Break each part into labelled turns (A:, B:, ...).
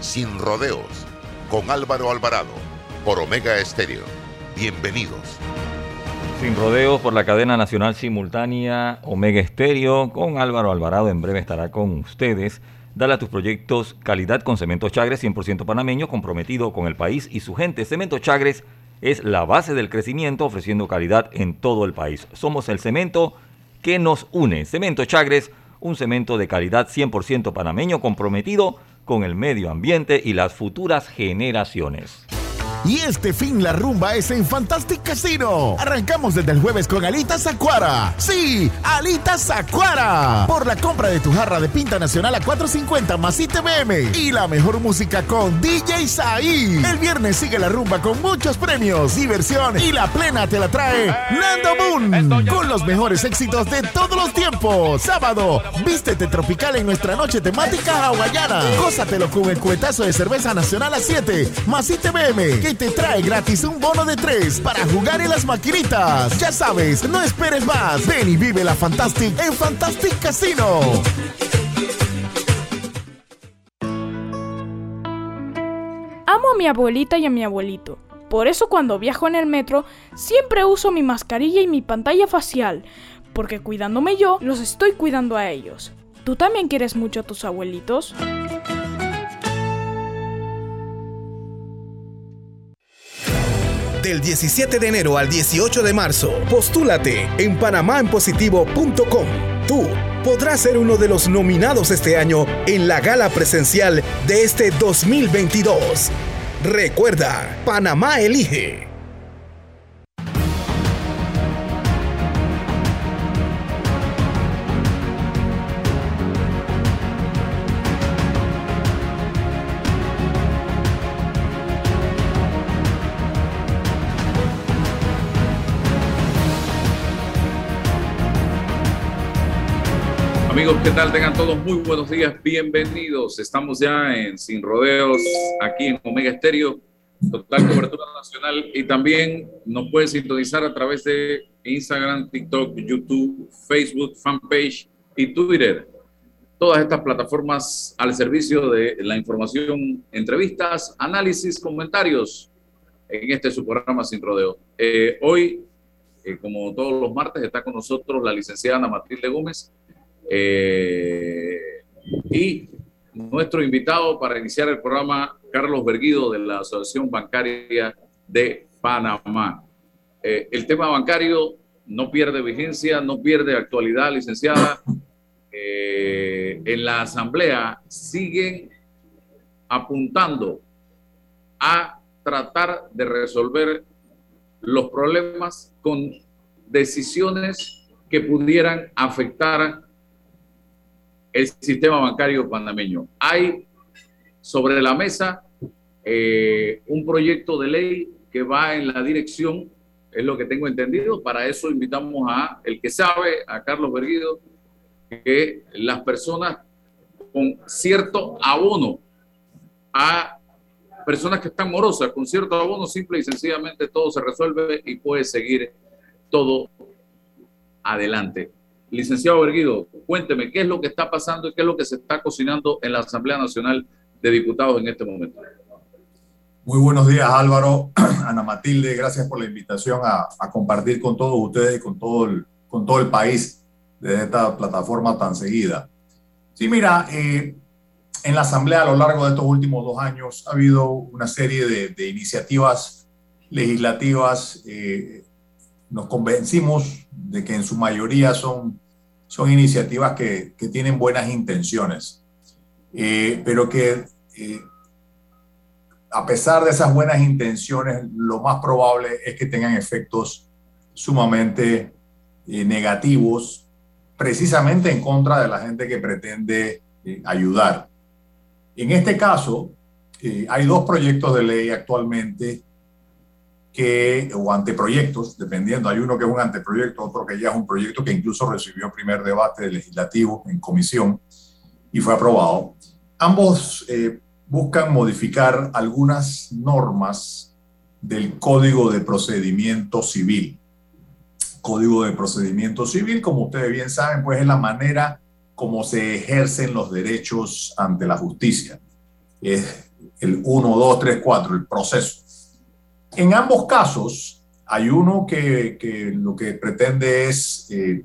A: sin rodeos con Álvaro Alvarado por Omega Estéreo. Bienvenidos.
B: Sin rodeos por la cadena nacional simultánea Omega Estéreo con Álvaro Alvarado. En breve estará con ustedes. Dale a tus proyectos calidad con Cemento Chagres, 100% panameño, comprometido con el país y su gente. Cemento Chagres es la base del crecimiento, ofreciendo calidad en todo el país. Somos el cemento que nos une. Cemento Chagres, un cemento de calidad 100% panameño, comprometido con el medio ambiente y las futuras generaciones.
C: Y este fin la rumba es en Fantastic Casino. Arrancamos desde el jueves con Alitas Acuara. Sí, Alitas Acuara. Por la compra de tu jarra de pinta nacional a 4.50 más ITBM. Y la mejor música con DJ Saí. El viernes sigue la rumba con muchos premios, diversión y la plena te la trae Nando Moon. Con los mejores éxitos de todos los tiempos. Sábado, vístete tropical en nuestra noche temática hawaiana. Gózatelo con el cuetazo de cerveza nacional a 7 más ITBM te trae gratis un bono de 3 para jugar en las maquinitas. Ya sabes, no esperes más. Ven y vive la Fantastic en Fantastic Casino.
D: Amo a mi abuelita y a mi abuelito. Por eso cuando viajo en el metro siempre uso mi mascarilla y mi pantalla facial, porque cuidándome yo, los estoy cuidando a ellos. ¿Tú también quieres mucho a tus abuelitos?
E: Del 17 de enero al 18 de marzo, postúlate en panamaenpositivo.com. Tú podrás ser uno de los nominados este año en la gala presencial de este 2022. Recuerda, Panamá elige.
F: Amigos, ¿qué tal? Tengan todos muy buenos días, bienvenidos. Estamos ya en Sin Rodeos, aquí en Omega Estéreo, total cobertura nacional y también nos pueden sintonizar a través de Instagram, TikTok, YouTube, Facebook, fanpage y Twitter. Todas estas plataformas al servicio de la información, entrevistas, análisis, comentarios en este su programa Sin Rodeos. Eh, hoy, eh, como todos los martes, está con nosotros la licenciada Ana Matilde Gómez eh, y nuestro invitado para iniciar el programa, Carlos Berguido de la Asociación Bancaria de Panamá. Eh, el tema bancario no pierde vigencia, no pierde actualidad, licenciada. Eh, en la Asamblea siguen apuntando a tratar de resolver los problemas con decisiones que pudieran afectar el sistema bancario panameño. Hay sobre la mesa eh, un proyecto de ley que va en la dirección, es lo que tengo entendido. Para eso invitamos a el que sabe, a Carlos Berguido, que las personas con cierto abono a personas que están morosas, con cierto abono, simple y sencillamente todo se resuelve y puede seguir todo adelante. Licenciado Berguido, cuénteme qué es lo que está pasando y qué es lo que se está cocinando en la Asamblea Nacional de Diputados en este momento.
G: Muy buenos días, Álvaro. Ana Matilde, gracias por la invitación a, compartir con todos ustedes y con todo el, con todo el país de esta plataforma tan seguida. Sí, mira, eh, en la Asamblea a lo largo de estos últimos dos años ha habido una serie de, iniciativas legislativas. Eh, nos convencimos de que en su mayoría son son iniciativas que, tienen buenas intenciones, eh, pero que eh, a pesar de esas buenas intenciones, lo más probable es que tengan efectos sumamente eh, negativos, precisamente en contra de la gente que pretende ayudar. En este caso, hay dos proyectos de ley actualmente que, o anteproyectos, dependiendo, hay uno que es un anteproyecto, otro que ya es un proyecto que incluso recibió primer debate legislativo en comisión y fue aprobado. Ambos eh, buscan modificar algunas normas del Código de Procedimiento Civil. Código de Procedimiento Civil, como ustedes bien saben, pues es la manera como se ejercen los derechos ante la justicia. Es el 1, 2, 3, 4, el proceso. En ambos casos, hay uno que, lo que pretende es eh,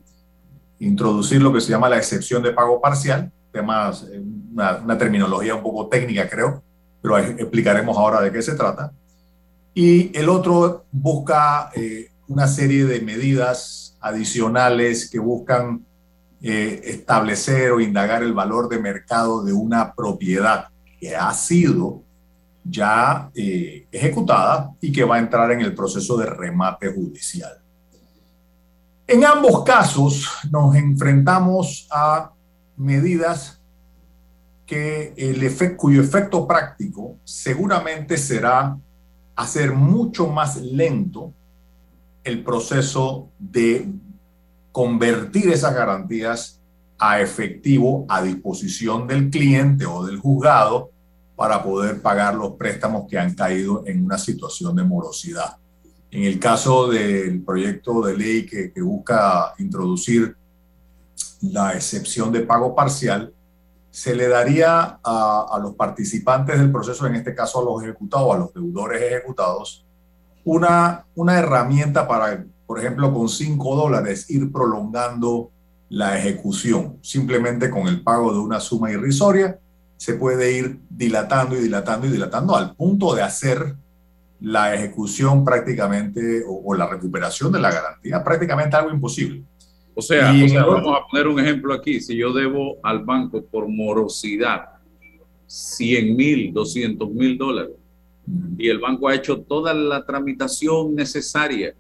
G: introducir lo que se llama la excepción de pago parcial, temas, eh, una, terminología un poco técnica, creo, pero explicaremos ahora de qué se trata. Y el otro busca eh, una serie de medidas adicionales que buscan establecer o indagar el valor de mercado de una propiedad que ha sido ya eh, ejecutada y que va a entrar en el proceso de remate judicial. En ambos casos nos enfrentamos a medidas que el cuyo efecto práctico seguramente será hacer mucho más lento el proceso de convertir esas garantías a efectivo a disposición del cliente o del juzgado para poder pagar los préstamos que han caído en una situación de morosidad. En el caso del proyecto de ley que, busca introducir la excepción de pago parcial, se le daría a, los participantes del proceso, en este caso a los ejecutados, a los deudores ejecutados, una, una herramienta para, por ejemplo, con 5 dólares ir prolongando la ejecución, simplemente con el pago de una suma irrisoria se puede ir dilatando y dilatando y dilatando al punto de hacer la ejecución prácticamente o, la recuperación de la garantía prácticamente algo imposible.
F: O sea, vamos a poner un ejemplo aquí. Si yo debo al banco por morosidad 100 mil, 200 mil dólares y el banco ha hecho toda la tramitación necesaria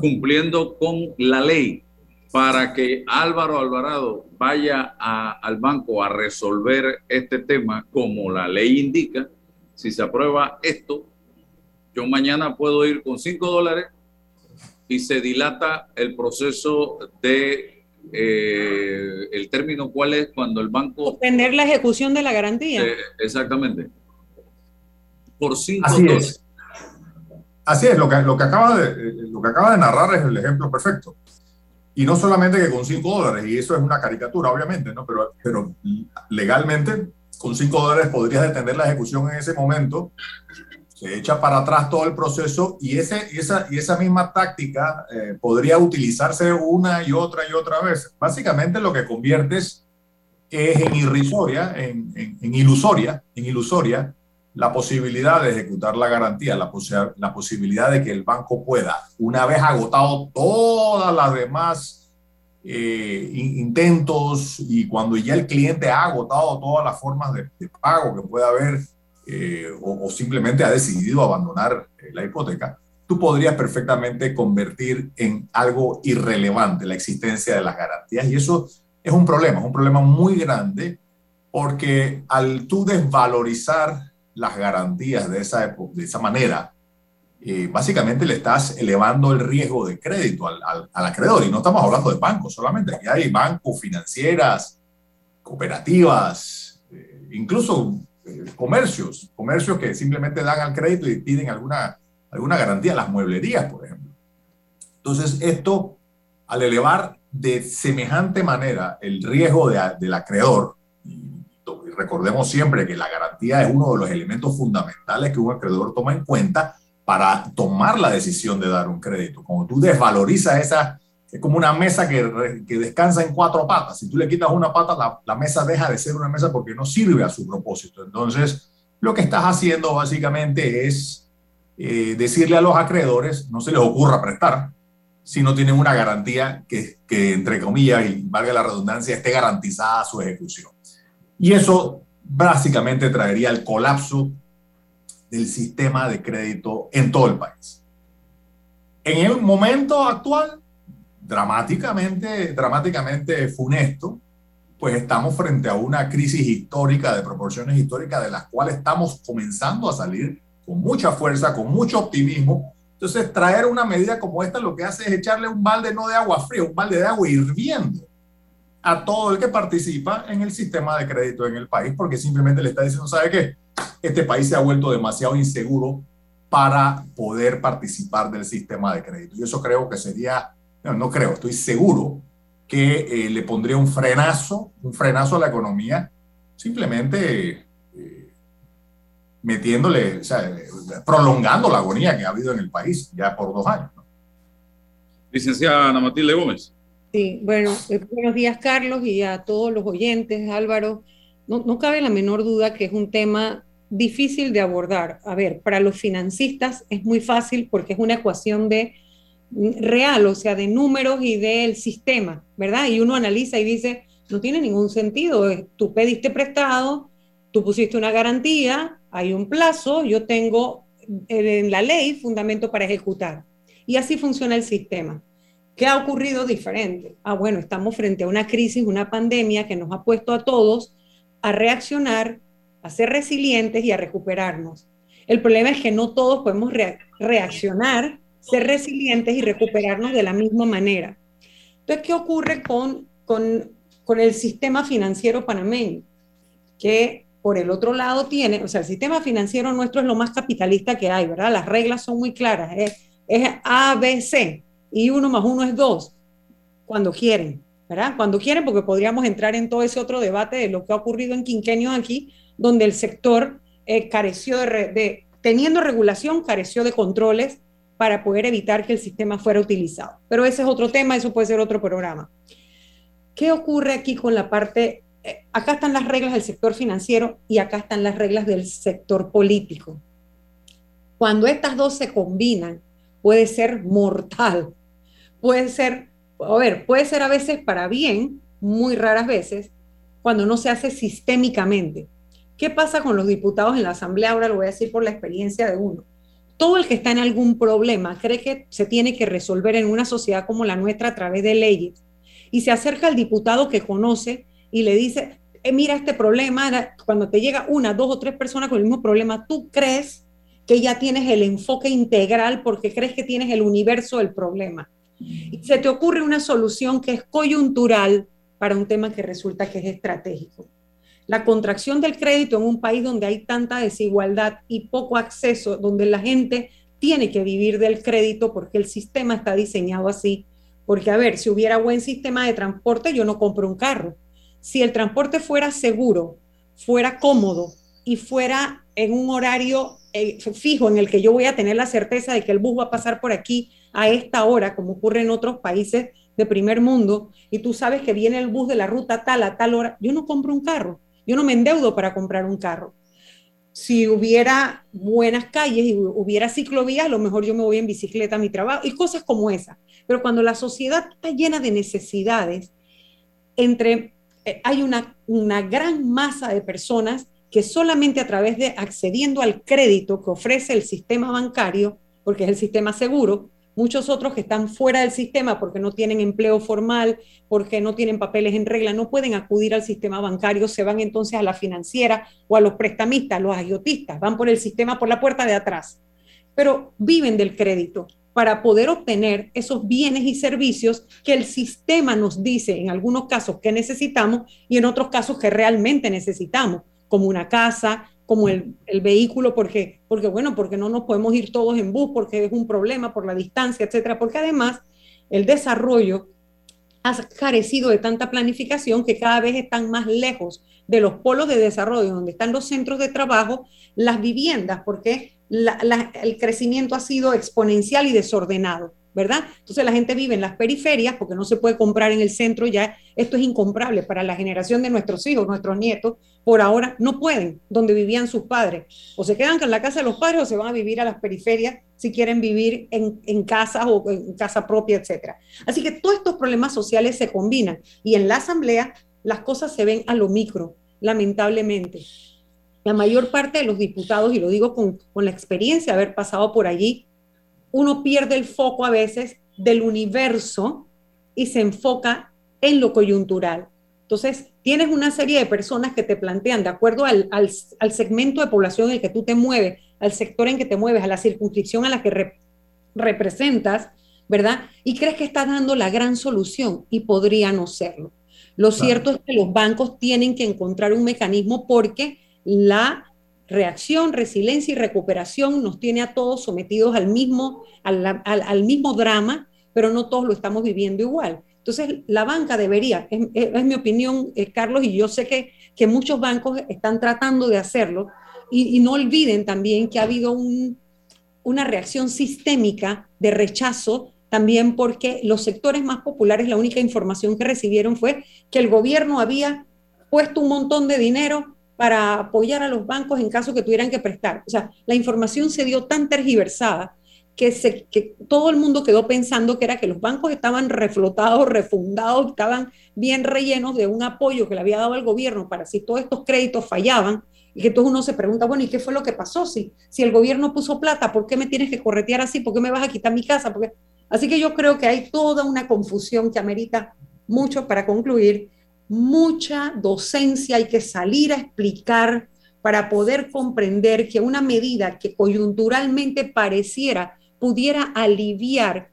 F: cumpliendo con la ley para que Álvaro Alvarado vaya al banco a resolver este tema como la ley indica, si se aprueba esto, yo mañana puedo ir con 5 dólares y se dilata el proceso de eh, el término cuál es cuando el banco
H: tener la ejecución de la garantía.
F: Eh, exactamente. Por 5
G: dólares. Así es lo que lo que acaba de lo que acaba de narrar es el ejemplo perfecto y no solamente que con 5 dólares, y eso es una caricatura, obviamente, ¿no? Pero, pero legalmente, con 5 dólares podrías detener la ejecución en ese momento, se echa para atrás todo el proceso y, ese, esa, y esa misma táctica eh, podría utilizarse una y otra y otra vez. Básicamente lo que conviertes es en irrisoria, en, en, en ilusoria, en ilusoria, la posibilidad de ejecutar la garantía, la, la posibilidad de que el banco pueda, una vez agotado todas las demás eh, intentos y cuando ya el cliente ha agotado todas las formas de, pago que pueda haber eh, o, simplemente ha decidido abandonar eh, la hipoteca, tú podrías perfectamente convertir en algo irrelevante la existencia de las garantías. Y eso es un problema, es un problema muy grande porque al tú desvalorizar las garantías de esa, de esa manera, eh, básicamente le estás elevando el riesgo de crédito al, al, acreedor. Y no estamos hablando de bancos solamente, aquí hay bancos, financieras, cooperativas, eh, incluso eh, comercios, comercios que simplemente dan al crédito y piden alguna, alguna garantía, las mueblerías, por ejemplo. Entonces, esto, al elevar de semejante manera el riesgo de, del acreedor, recordemos siempre que la garantía es uno de los elementos fundamentales que un acreedor toma en cuenta para tomar la decisión de dar un crédito. Como tú desvalorizas esa, es como una mesa que, que descansa en cuatro patas. Si tú le quitas una pata, la, la, mesa deja de ser una mesa porque no sirve a su propósito. Entonces, lo que estás haciendo básicamente es eh, decirle a los acreedores, no se les ocurra prestar, si no tienen una garantía que, que, entre comillas, y valga la redundancia, esté garantizada su ejecución. Y eso básicamente traería el colapso del sistema de crédito en todo el país. En el momento actual, dramáticamente, dramáticamente funesto, pues estamos frente a una crisis histórica de proporciones históricas de las cuales estamos comenzando a salir con mucha fuerza, con mucho optimismo. Entonces, traer una medida como esta lo que hace es echarle un balde no de agua fría, un balde de agua hirviendo a todo el que participa en el sistema de crédito en el país, porque simplemente le está diciendo, ¿sabe qué? Este país se ha vuelto demasiado inseguro para poder participar del sistema de crédito. Y eso creo que sería, no, no creo, estoy seguro que eh, le pondría un frenazo, un frenazo a la economía, simplemente eh, metiéndole, o sea, prolongando la agonía que ha habido en el país ya por dos años.
F: Licenciada Ana Matilde Gómez.
H: Sí, bueno, eh, buenos días Carlos y a todos los oyentes, Álvaro. No, no cabe la menor duda que es un tema difícil de abordar. A ver, para los financistas es muy fácil porque es una ecuación de real, o sea, de números y del sistema, ¿verdad? Y uno analiza y dice, no tiene ningún sentido, tú pediste prestado, tú pusiste una garantía, hay un plazo, yo tengo en la ley fundamento para ejecutar. Y así funciona el sistema. ¿Qué ha ocurrido diferente? Ah, bueno, estamos frente a una crisis, una pandemia que nos ha puesto a todos a reaccionar, a ser resilientes y a recuperarnos. El problema es que no todos podemos reaccionar ser resilientes y recuperarnos de la misma manera. Entonces, ¿qué ocurre con, con, con el sistema financiero panameño? Que por el otro lado tiene, o sea, el sistema financiero nuestro es lo más capitalista que hay, ¿verdad? Las reglas son muy claras, es, es A, B, C, y uno más uno es dos, cuando quieren, ¿verdad? Cuando quieren, porque podríamos entrar en todo ese otro debate de lo que ha ocurrido en quinquenios aquí, donde el sector eh, careció de, de, teniendo regulación, careció de controles para poder evitar que el sistema fuera utilizado. Pero ese es otro tema, eso puede ser otro programa. ¿Qué ocurre aquí con la parte, eh, acá están las reglas del sector financiero y acá están las reglas del sector político? Cuando estas dos se combinan, puede ser mortal. Puede ser, a ver, puede ser a veces para bien, muy raras veces, cuando no se hace sistémicamente. ¿Qué pasa con los diputados en la Asamblea? Ahora lo voy a decir por la experiencia de uno todo el que está en algún problema cree que se tiene que resolver en una sociedad como la nuestra a través de leyes y se acerca al diputado que conoce y le dice, eh, mira este problema, cuando te llega una, dos o tres personas con el mismo problema, tú crees que ya tienes el enfoque integral porque crees que tienes el universo del problema. Y se te ocurre una solución que es coyuntural para un tema que resulta que es estratégico. La contracción del crédito en un país donde hay tanta desigualdad y poco acceso, donde la gente tiene que vivir del crédito porque el sistema está diseñado así. Porque, a ver, si hubiera buen sistema de transporte, yo no compro un carro. Si el transporte fuera seguro, fuera cómodo y fuera en un horario eh, fijo en el que yo voy a tener la certeza de que el bus va a pasar por aquí a esta hora, como ocurre en otros países de primer mundo, y tú sabes que viene el bus de la ruta tal a tal hora, yo no compro un carro yo no me endeudo para comprar un carro. Si hubiera buenas calles y hubiera ciclovías, a lo mejor yo me voy en bicicleta a mi trabajo y cosas como esas. Pero cuando la sociedad está llena de necesidades, entre, eh, hay una, una gran masa de personas que solamente a través de accediendo al crédito que ofrece el sistema bancario, porque es el sistema seguro, Muchos otros que están fuera del sistema porque no tienen empleo formal, porque no tienen papeles en regla, no pueden acudir al sistema bancario, se van entonces a la financiera o a los prestamistas, los agiotistas, van por el sistema por la puerta de atrás, pero viven del crédito para poder obtener esos bienes y servicios que el sistema nos dice en algunos casos que necesitamos y en otros casos que realmente necesitamos, como una casa, como el, el, vehículo, porque, porque, bueno, porque no nos podemos ir todos en bus, porque es un problema por la distancia, etcétera, porque además el desarrollo ha carecido de tanta planificación que cada vez están más lejos de los polos de desarrollo, donde están los centros de trabajo, las viviendas, porque el crecimiento ha sido exponencial y desordenado. ¿Verdad? Entonces la gente vive en las periferias porque no se puede comprar en el centro, ya esto es incomparable para la generación de nuestros hijos, nuestros nietos, por ahora no pueden donde vivían sus padres. O se quedan en la casa de los padres o se van a vivir a las periferias si quieren vivir en, en casa o en casa propia, etc. Así que todos estos problemas sociales se combinan y en la asamblea las cosas se ven a lo micro, lamentablemente. La mayor parte de los diputados, y lo digo con, con la experiencia de haber pasado por allí, uno pierde el foco a veces del universo y se enfoca en lo coyuntural. Entonces, tienes una serie de personas que te plantean, de acuerdo al, al, segmento de población en el que tú te mueves, al sector en que te mueves, a la circunscripción a la que representas, ¿verdad? Y crees que estás dando la gran solución y podría no serlo. Lo cierto es que los bancos tienen que encontrar un mecanismo porque la reacción, resiliencia y recuperación nos tiene a todos sometidos al mismo, al, mismo drama, pero no todos lo estamos viviendo igual. Entonces, la banca debería, es, mi opinión, eh, Carlos, y yo sé que, que, muchos bancos están tratando de hacerlo, y, no olviden también que ha habido una reacción sistémica de rechazo, también porque los sectores más populares, la única información que recibieron fue que el gobierno había puesto un montón de dinero para apoyar a los bancos en caso que tuvieran que prestar. O sea, la información se dio tan tergiversada que, se, que todo el mundo quedó pensando que era que los bancos estaban reflotados, refundados, estaban bien rellenos de un apoyo que le había dado el gobierno para si todos estos créditos fallaban. Y que entonces uno se pregunta, bueno, ¿y qué fue lo que pasó? Si, si el gobierno puso plata, ¿por qué me tienes que corretear así? ¿Por qué me vas a quitar mi casa? Porque... Así que yo creo que hay toda una confusión que amerita mucho para concluir mucha docencia, hay que salir a explicar para poder comprender que una medida que coyunturalmente pareciera pudiera aliviar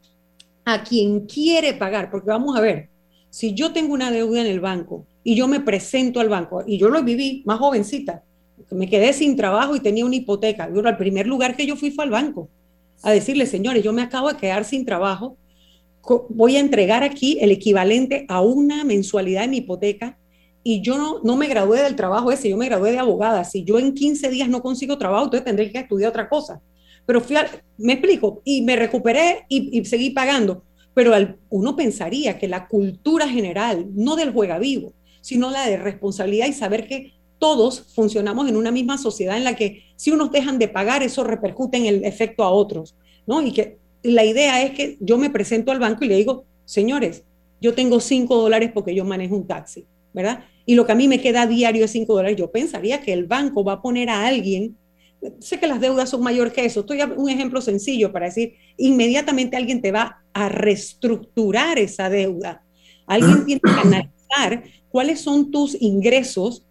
H: a quien quiere pagar, porque vamos a ver, si yo tengo una deuda en el banco y yo me presento al banco, y yo lo viví más jovencita, me quedé sin trabajo y tenía una hipoteca, yo, al primer lugar que yo fui fue al banco, a decirle, señores, yo me acabo de quedar sin trabajo, voy a entregar aquí el equivalente a una mensualidad de mi hipoteca y yo no, me gradué del trabajo ese, yo me gradué de abogada. Si yo en 15 días no consigo trabajo, entonces tendré que estudiar otra cosa. Pero fui me explico, y me recuperé y, seguí pagando. Pero uno pensaría que la cultura general, no del juega vivo, sino la de responsabilidad y saber que todos funcionamos en una misma sociedad en la que si unos dejan de pagar, eso repercute en el efecto a otros, ¿no? Y que la idea es que yo me presento al banco y le digo, señores, yo tengo cinco dólares porque yo manejo un taxi, ¿verdad? Y lo que a mí me queda diario es cinco dólares. Yo pensaría que el banco va a poner a alguien, sé que las deudas son mayor que eso, estoy un ejemplo sencillo para decir, inmediatamente alguien te va a reestructurar esa deuda. Alguien tiene que analizar cuáles son tus ingresos,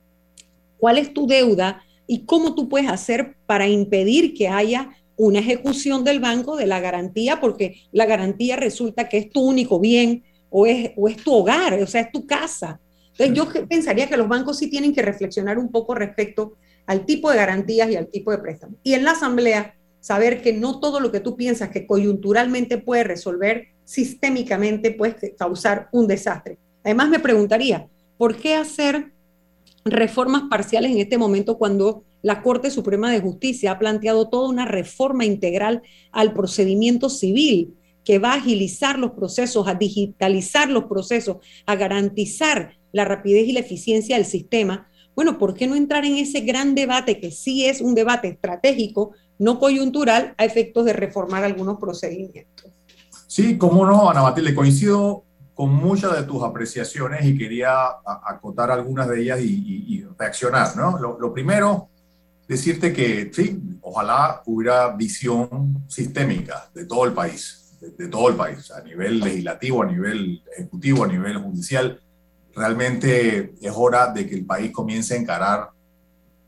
H: cuál es tu deuda y cómo tú puedes hacer para impedir que haya una ejecución del banco de la garantía, porque la garantía resulta que es tu único bien o es, o es tu hogar, o sea, es tu casa. Entonces yo pensaría que los bancos sí tienen que reflexionar un poco respecto al tipo de garantías y al tipo de préstamos. Y en la asamblea, saber que no todo lo que tú piensas que coyunturalmente puede resolver, sistémicamente puede causar un desastre. Además me preguntaría, ¿por qué hacer reformas parciales en este momento cuando la Corte Suprema de Justicia ha planteado toda una reforma integral al procedimiento civil que va a agilizar los procesos, a digitalizar los procesos, a garantizar la rapidez y la eficiencia del sistema. Bueno, ¿por qué no entrar en ese gran debate que sí es un debate estratégico, no coyuntural, a efectos de reformar algunos procedimientos?
G: Sí, cómo no, Ana Matilde, coincido con muchas de tus apreciaciones y quería acotar algunas de ellas y, reaccionar, ¿no? lo primero, decirte que sí, ojalá hubiera visión sistémica de todo el país, de, todo el país, a nivel legislativo, a nivel ejecutivo, a nivel judicial. Realmente es hora de que el país comience a encarar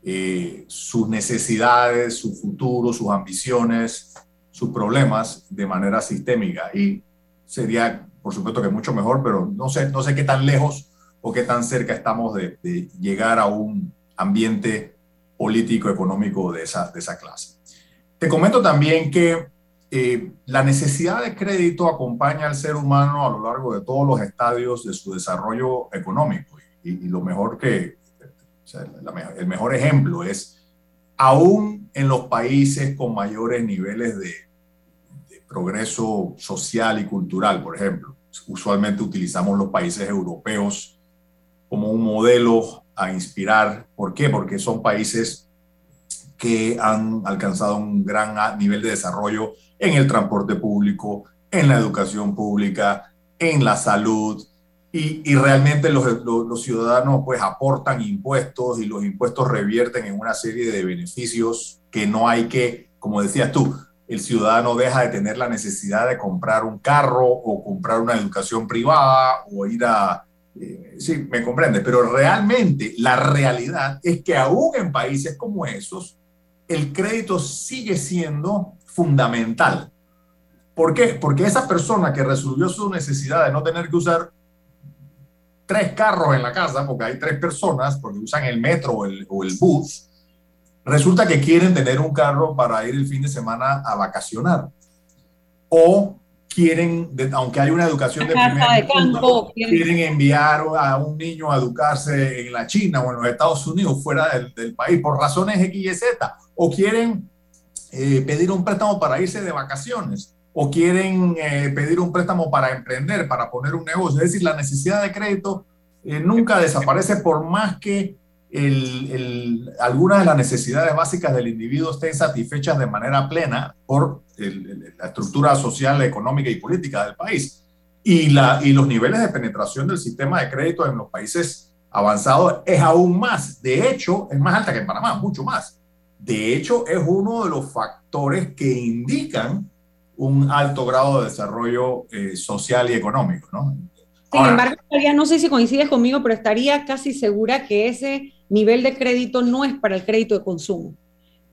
G: eh, sus necesidades, su futuro, sus ambiciones, sus problemas de manera sistémica. Y sería, por supuesto, que mucho mejor, pero no sé, no sé qué tan lejos o qué tan cerca estamos de, de llegar a un ambiente político, económico de esa, de esa clase. Te comento también que eh, la necesidad de crédito acompaña al ser humano a lo largo de todos los estadios de su desarrollo económico. Y, lo mejor que, el mejor ejemplo es, aún en los países con mayores niveles de, de progreso social y cultural, por ejemplo, usualmente utilizamos los países europeos como un modelo a inspirar. ¿Por qué? Porque son países que han alcanzado un gran nivel de desarrollo en el transporte público, en la educación pública, en la salud, y, realmente los, los, ciudadanos pues aportan impuestos y los impuestos revierten en una serie de beneficios que no hay que, como decías tú, el ciudadano deja de tener la necesidad de comprar un carro o comprar una educación privada o ir a sí, me comprende, pero realmente la realidad es que aún en países como esos, el crédito sigue siendo fundamental. ¿Por qué? Porque esa persona que resolvió su necesidad de no tener que usar tres carros en la casa, porque hay tres personas, porque usan el metro o el, o el bus, resulta que quieren tener un carro para ir el fin de semana a vacacionar. O quieren, aunque hay una educación de primer mundo, quieren enviar a un niño a educarse en la China o en los Estados Unidos, fuera del, país, por razones X y Z, o quieren eh, pedir un préstamo para irse de vacaciones, o quieren eh, pedir un préstamo para emprender, para poner un negocio. Es decir, la necesidad de crédito eh, nunca desaparece por más que el, algunas de las necesidades básicas del individuo estén satisfechas de manera plena por la estructura social, económica y política del país. Y, la, y los niveles de penetración del sistema de crédito en los países avanzados es aún más. De hecho, es más alta que en Panamá, mucho más. De hecho, es uno de los factores que indican un alto grado de desarrollo eh, social y económico. ¿no?
H: Sin embargo, no sé si coincides conmigo, pero estaría casi segura que ese nivel de crédito no es para el crédito de consumo.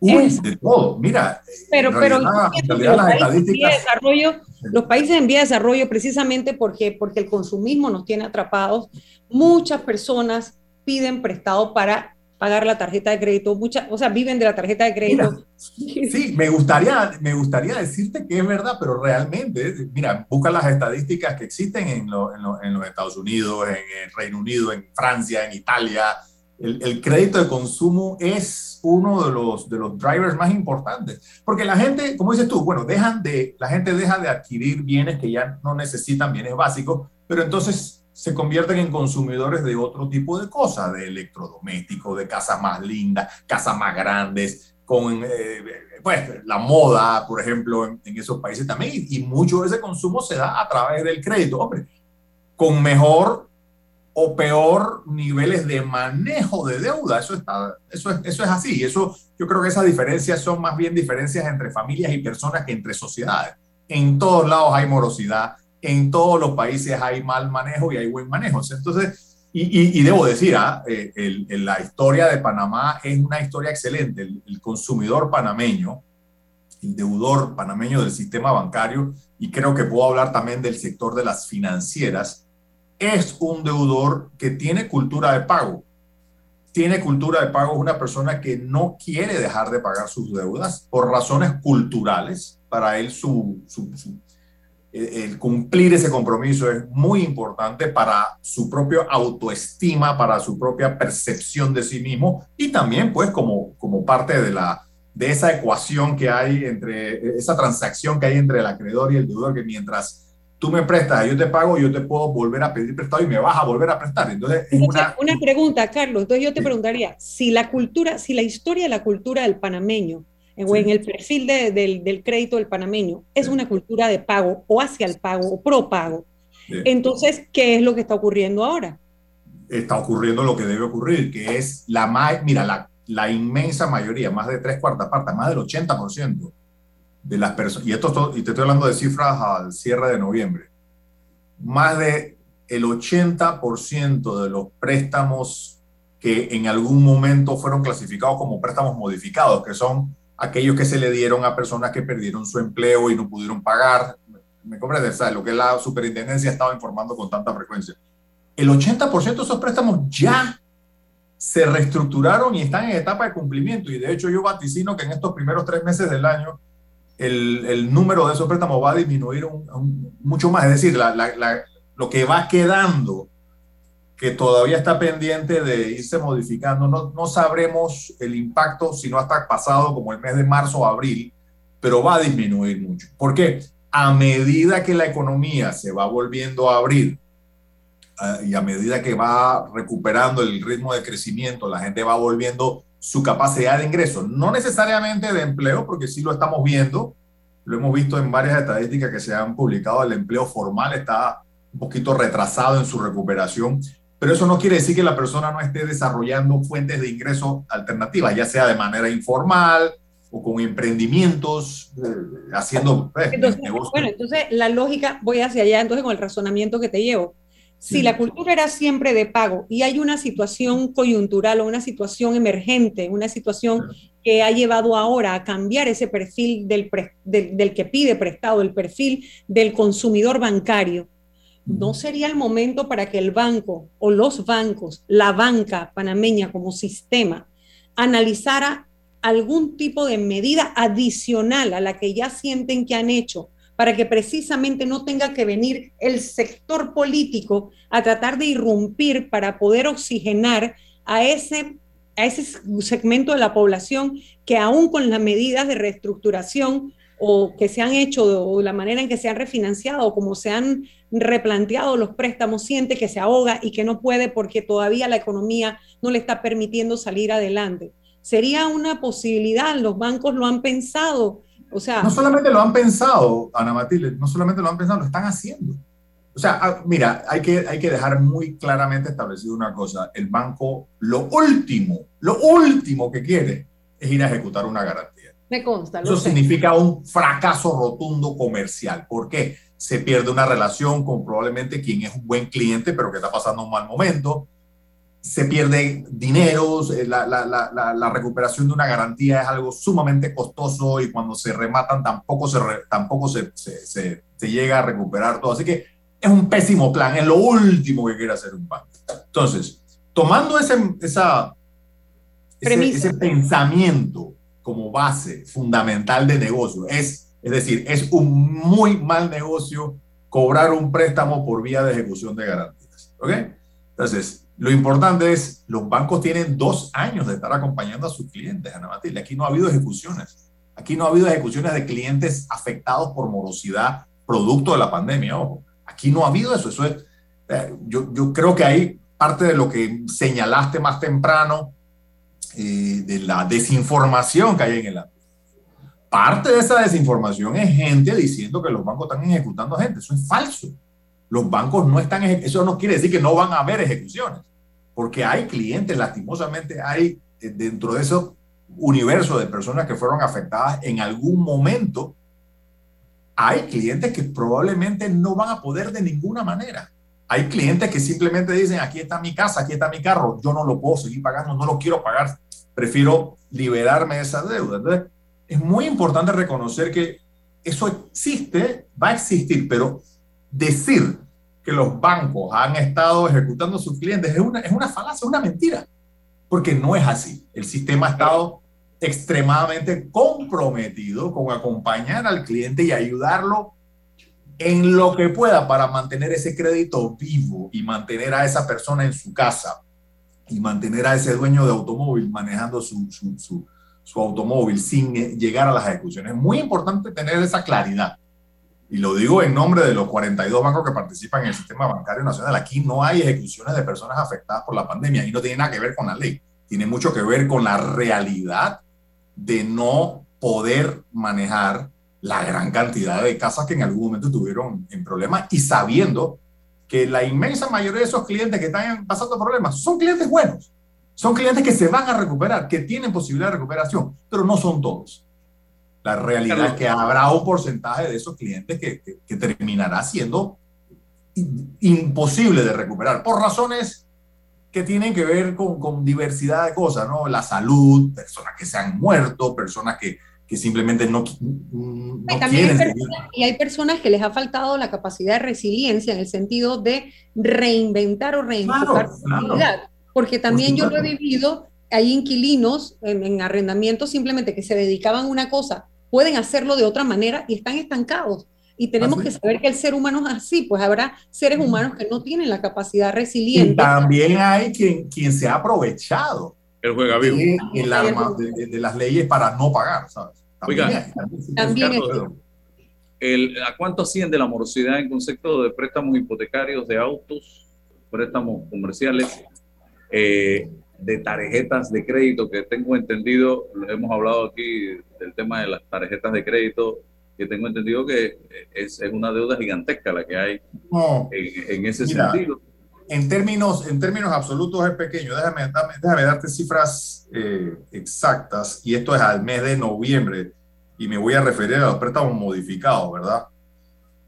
G: Uy, de todo. Mira,
H: pero, pero los, países de desarrollo, los países en vía de desarrollo, precisamente porque, porque el consumismo nos tiene atrapados, muchas personas piden prestado para pagar la tarjeta de crédito, muchas, o sea, viven de la tarjeta de crédito.
G: sí, me gustaría, me gustaría decirte que es verdad, pero realmente, mira, busca las estadísticas que existen en, en, en los Estados Unidos, en el Reino Unido, en Francia, en Italia, el, crédito de consumo es uno de los, de los drivers más importantes. Porque la gente, como dices tú, bueno, dejan de, la gente deja de adquirir bienes que ya no necesitan, bienes básicos, pero entonces se convierten en consumidores de otro tipo de cosas, de electrodomésticos, de casas más lindas, casas más grandes, con eh, pues, la moda, por ejemplo, en, esos países también. Y, y mucho de ese consumo se da a través del crédito. Hombre, con mejor o peor niveles de manejo de deuda. Eso, está, eso, es, eso es así. Eso, yo creo que esas diferencias son más bien diferencias entre familias y personas que entre sociedades. En todos lados hay morosidad, en todos los países hay mal manejo y hay buen manejo. Entonces, y, y, debo decir, ¿ah? Eh, la historia de Panamá es una historia excelente. El, el consumidor panameño, el deudor panameño del sistema bancario, y creo que puedo hablar también del sector de las financieras, es un deudor que tiene cultura de pago. Tiene cultura de pago es una persona que no quiere dejar de pagar sus deudas por razones culturales. Para él su, el cumplir ese compromiso es muy importante para su propia autoestima, para su propia percepción de sí mismo y también pues como, como parte de, la, de esa ecuación que hay entre, esa transacción que hay entre el acreedor y el deudor, que mientras tú me prestas, yo te pago, yo te puedo volver a pedir prestado y me vas a volver a prestar. Entonces,
H: una... pregunta, Carlos. Entonces yo te preguntaría, si la cultura, si la historia de la cultura del panameño, o en el perfil del, crédito del panameño, es una cultura de pago o hacia el pago o pro pago, entonces, ¿qué es lo que está ocurriendo ahora?
G: Está ocurriendo lo que debe ocurrir, que es la más, mira, la, la inmensa mayoría, más de tres cuartas partes, más del 80% de las personas, y, esto, y te estoy hablando de cifras al cierre de noviembre, más de el 80% de los préstamos que en algún momento fueron clasificados como préstamos modificados, que son aquellos que se le dieron a personas que perdieron su empleo y no pudieron pagar. ¿Me comprendes? ¿Sabes? Lo que la superintendencia estaba informando con tanta frecuencia. El 80% de esos préstamos ya se reestructuraron y están en etapa de cumplimiento. Y de hecho yo vaticino que en estos primeros tres meses del año el, el, número de esos préstamos va a disminuir mucho más. Es decir, lo que va quedando, que todavía está pendiente de irse modificando, no, no sabremos el impacto si no hasta pasado como el mes de marzo o abril, pero va a disminuir mucho. ¿Por qué? A medida que la economía se va volviendo a abrir uh, y a medida que va recuperando el ritmo de crecimiento, la gente va volviendo su capacidad de ingreso, no necesariamente de empleo, porque sí lo estamos viendo, lo hemos visto en varias estadísticas que se han publicado, el empleo formal está un poquito retrasado en su recuperación, pero eso no quiere decir que la persona no esté desarrollando fuentes de ingreso alternativas, ya sea de manera informal o con emprendimientos, eh, haciendo
H: eh, negocios. Bueno, entonces la lógica, voy hacia allá, entonces con el razonamiento que te llevo Si la cultura era siempre de pago y hay una situación coyuntural o una situación emergente, una situación que ha llevado ahora a cambiar ese perfil del, del, que pide prestado, el perfil del consumidor bancario, ¿no sería el momento para que el banco o los bancos, la banca panameña como sistema, analizara algún tipo de medida adicional a la que ya sienten que han hecho para que precisamente no tenga que venir el sector político a tratar de irrumpir para poder oxigenar a ese, a ese segmento de la población que aún con las medidas de reestructuración o que se han hecho o la manera en que se han refinanciado o como se han replanteado los préstamos, siente que se ahoga y que no puede porque todavía la economía no le está permitiendo salir adelante. Sería una posibilidad, los bancos lo han pensado,
G: no solamente lo han pensado, Ana Matilde, no solamente lo han pensado, lo están haciendo. O sea, ah, mira, hay que, hay que dejar muy claramente establecido una cosa. El banco, lo último, lo último que quiere es ir a ejecutar una garantía.
H: Me consta.
G: Eso significa un fracaso rotundo comercial. ¿Por qué? Se pierde una relación con probablemente quien es un buen cliente, pero que está pasando un mal momento se pierde dinero, eh, la, la, la, la, recuperación de una garantía es algo sumamente costoso y cuando se rematan tampoco se, tampoco se, se, se, llega a recuperar todo. Así que es un pésimo plan, es lo último que quiere hacer un banco. Entonces, tomando ese, esa, ese, ese, pensamiento como base fundamental de negocio, es, es decir, es un muy mal negocio cobrar un préstamo por vía de ejecución de garantías. ¿Ok? Entonces, lo importante es, los bancos tienen dos años de estar acompañando a sus clientes, Ana Matilde. Aquí no ha habido ejecuciones. Aquí no ha habido ejecuciones de clientes afectados por morosidad producto de la pandemia. Ojo, aquí no ha habido eso. Eso es, eh, yo, yo creo que hay parte de lo que señalaste más temprano, eh, de la desinformación que hay en el ámbito. Parte de esa desinformación es gente diciendo que los bancos están ejecutando gente. Eso es falso los bancos no están, eso no quiere decir que no van a haber ejecuciones, porque hay clientes, lastimosamente hay eh, dentro de ese universo de personas que fueron afectadas en algún momento, hay clientes que probablemente no van a poder de ninguna manera. Hay clientes que simplemente dicen, aquí está mi casa, aquí está mi carro, yo no lo puedo seguir pagando, no lo quiero pagar, prefiero liberarme de esa deuda. Entonces, es muy importante reconocer que eso existe, va a existir, pero decir que los bancos han estado ejecutando a sus clientes es una, es una falacia, una mentira, porque no es así. El sistema ha estado extremadamente comprometido con acompañar al cliente y ayudarlo en lo que pueda para mantener ese crédito vivo y mantener a esa persona en su casa y mantener a ese dueño de automóvil manejando su, su, su, su automóvil sin llegar a las ejecuciones. Es muy importante tener esa claridad y lo digo en nombre de los 42 bancos que participan en el sistema bancario nacional, aquí no hay ejecuciones de personas afectadas por la pandemia. Y no tiene nada que ver con la ley, tiene mucho que ver con la realidad de no poder manejar la gran cantidad de casas que en algún momento tuvieron en problemas y sabiendo que la inmensa mayoría de esos clientes que están pasando problemas son clientes buenos, son clientes que se van a recuperar, que tienen posibilidad de recuperación, pero no son todos. La realidad es que habrá un porcentaje de esos clientes que, que, terminará siendo imposible de recuperar por razones que tienen que ver con, con, diversidad de cosas, ¿no? La salud, personas que se han muerto, personas que, que simplemente no, no quieren.
H: Hay y hay personas que les ha faltado la capacidad de resiliencia en el sentido de reinventar o reinventar su actividad. Porque también yo lo he vivido, hay inquilinos en, en arrendamientos simplemente que se dedicaban a una cosa pueden hacerlo de otra manera y están estancados. Y tenemos que saber que el ser humano es así, pues habrá seres humanos que no tienen la capacidad resiliente.
G: Y también hay quien, quien se ha aprovechado
F: el juega vivo.
G: El arma de, las leyes para no pagar, ¿sabes?
F: También, Oiga, también, el, ¿A cuánto asciende la morosidad en concepto de préstamos hipotecarios de autos, préstamos comerciales? Eh, de tarjetas de crédito que tengo entendido, hemos hablado aquí del tema de las tarjetas de crédito, que tengo entendido que es, es una deuda gigantesca la que hay en, ese sentido.
G: En términos, en términos absolutos es pequeño. Déjame, déjame darte cifras eh, exactas, y esto es al mes de noviembre, y me voy a referir a los préstamos modificados, ¿verdad?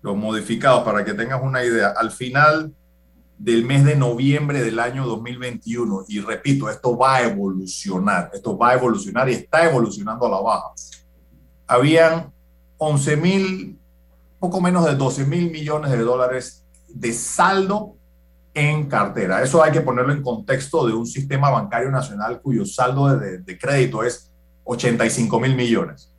G: Los modificados, para que tengas una idea. Al final del mes de noviembre del año 2021. Y repito, esto va a evolucionar, esto va a evolucionar y está evolucionando a la baja. Habían 11 mil, poco menos de 12 mil millones de dólares de saldo en cartera. Eso hay que ponerlo en contexto de un sistema bancario nacional cuyo saldo de, de crédito es 85 mil millones.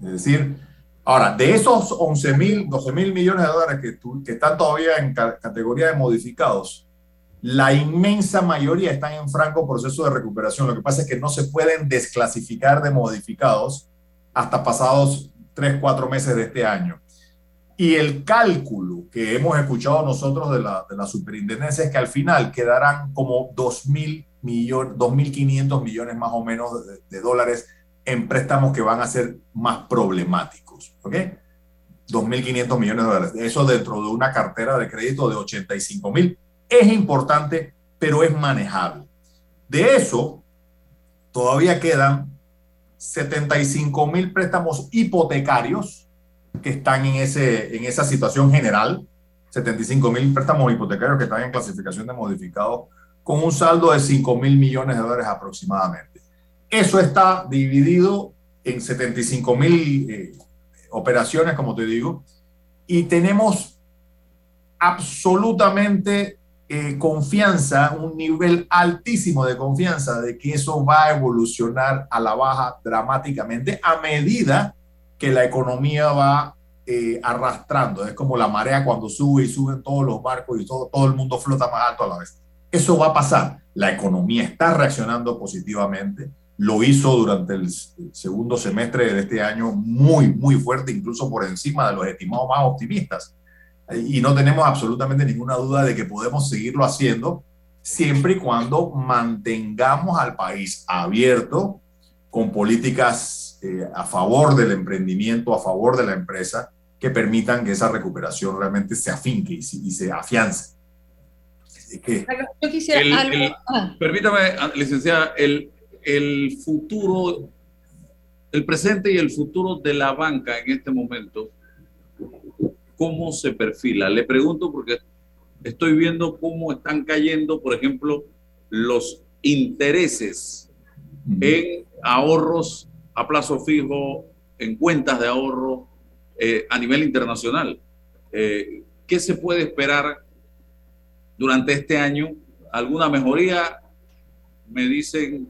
G: Es decir, ahora, de esos 11 mil, 12 mil millones de dólares que, que están todavía en categoría de modificados, la inmensa mayoría están en franco proceso de recuperación. Lo que pasa es que no se pueden desclasificar de modificados hasta pasados 3, 4 meses de este año. Y el cálculo que hemos escuchado nosotros de la, de la superintendencia es que al final quedarán como 2.000 millones, 2.500 millones más o menos de, de dólares en préstamos que van a ser más problemáticos. ¿Ok? 2.500 millones de dólares. Eso dentro de una cartera de crédito de 85 mil. Es importante, pero es manejable. De eso, todavía quedan 75 mil préstamos hipotecarios que están en, ese, en esa situación general. 75 mil préstamos hipotecarios que están en clasificación de modificado con un saldo de 5 mil millones de dólares aproximadamente. Eso está dividido en 75 mil eh, operaciones, como te digo, y tenemos absolutamente eh, confianza, un nivel altísimo de confianza de que eso va a evolucionar a la baja dramáticamente a medida que la economía va eh, arrastrando. Es como la marea cuando sube y suben todos los barcos y todo, todo el mundo flota más alto a la vez. Eso va a pasar. La economía está reaccionando positivamente lo hizo durante el segundo semestre de este año muy, muy fuerte, incluso por encima de los estimados más optimistas. Y no tenemos absolutamente ninguna duda de que podemos seguirlo haciendo siempre y cuando mantengamos al país abierto con políticas eh, a favor del emprendimiento, a favor de la empresa, que permitan que esa recuperación realmente se afinque y, se afiance.
F: Yo quisiera ah. Permítame, licenciada, el, el futuro, el presente y el futuro de la banca en este momento, ¿cómo se perfila? Le pregunto porque estoy viendo cómo están cayendo, por ejemplo, los intereses en ahorros a plazo fijo, en cuentas de ahorro eh, a nivel internacional. Eh, ¿Qué se puede esperar durante este año? ¿Alguna mejoría? Me dicen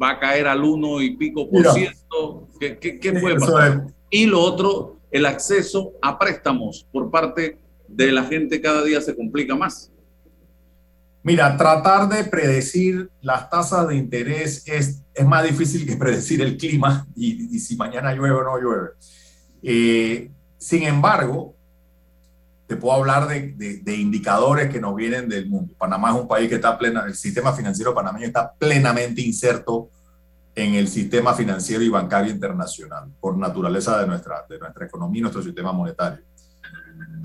F: va a caer al uno y pico por ciento. ¿Qué, puede pasar? Y lo otro, el acceso a préstamos por parte de la gente cada día se complica más.
G: Mira, tratar de predecir las tasas de interés es, es más difícil que predecir el clima y, si mañana llueve o no llueve. Eh, sin embargo, te puedo hablar de, de, indicadores que nos vienen del mundo. Panamá es un país que está plena, el sistema financiero panameño está plenamente inserto en el sistema financiero y bancario internacional, por naturaleza de nuestra, de nuestra economía y nuestro sistema monetario.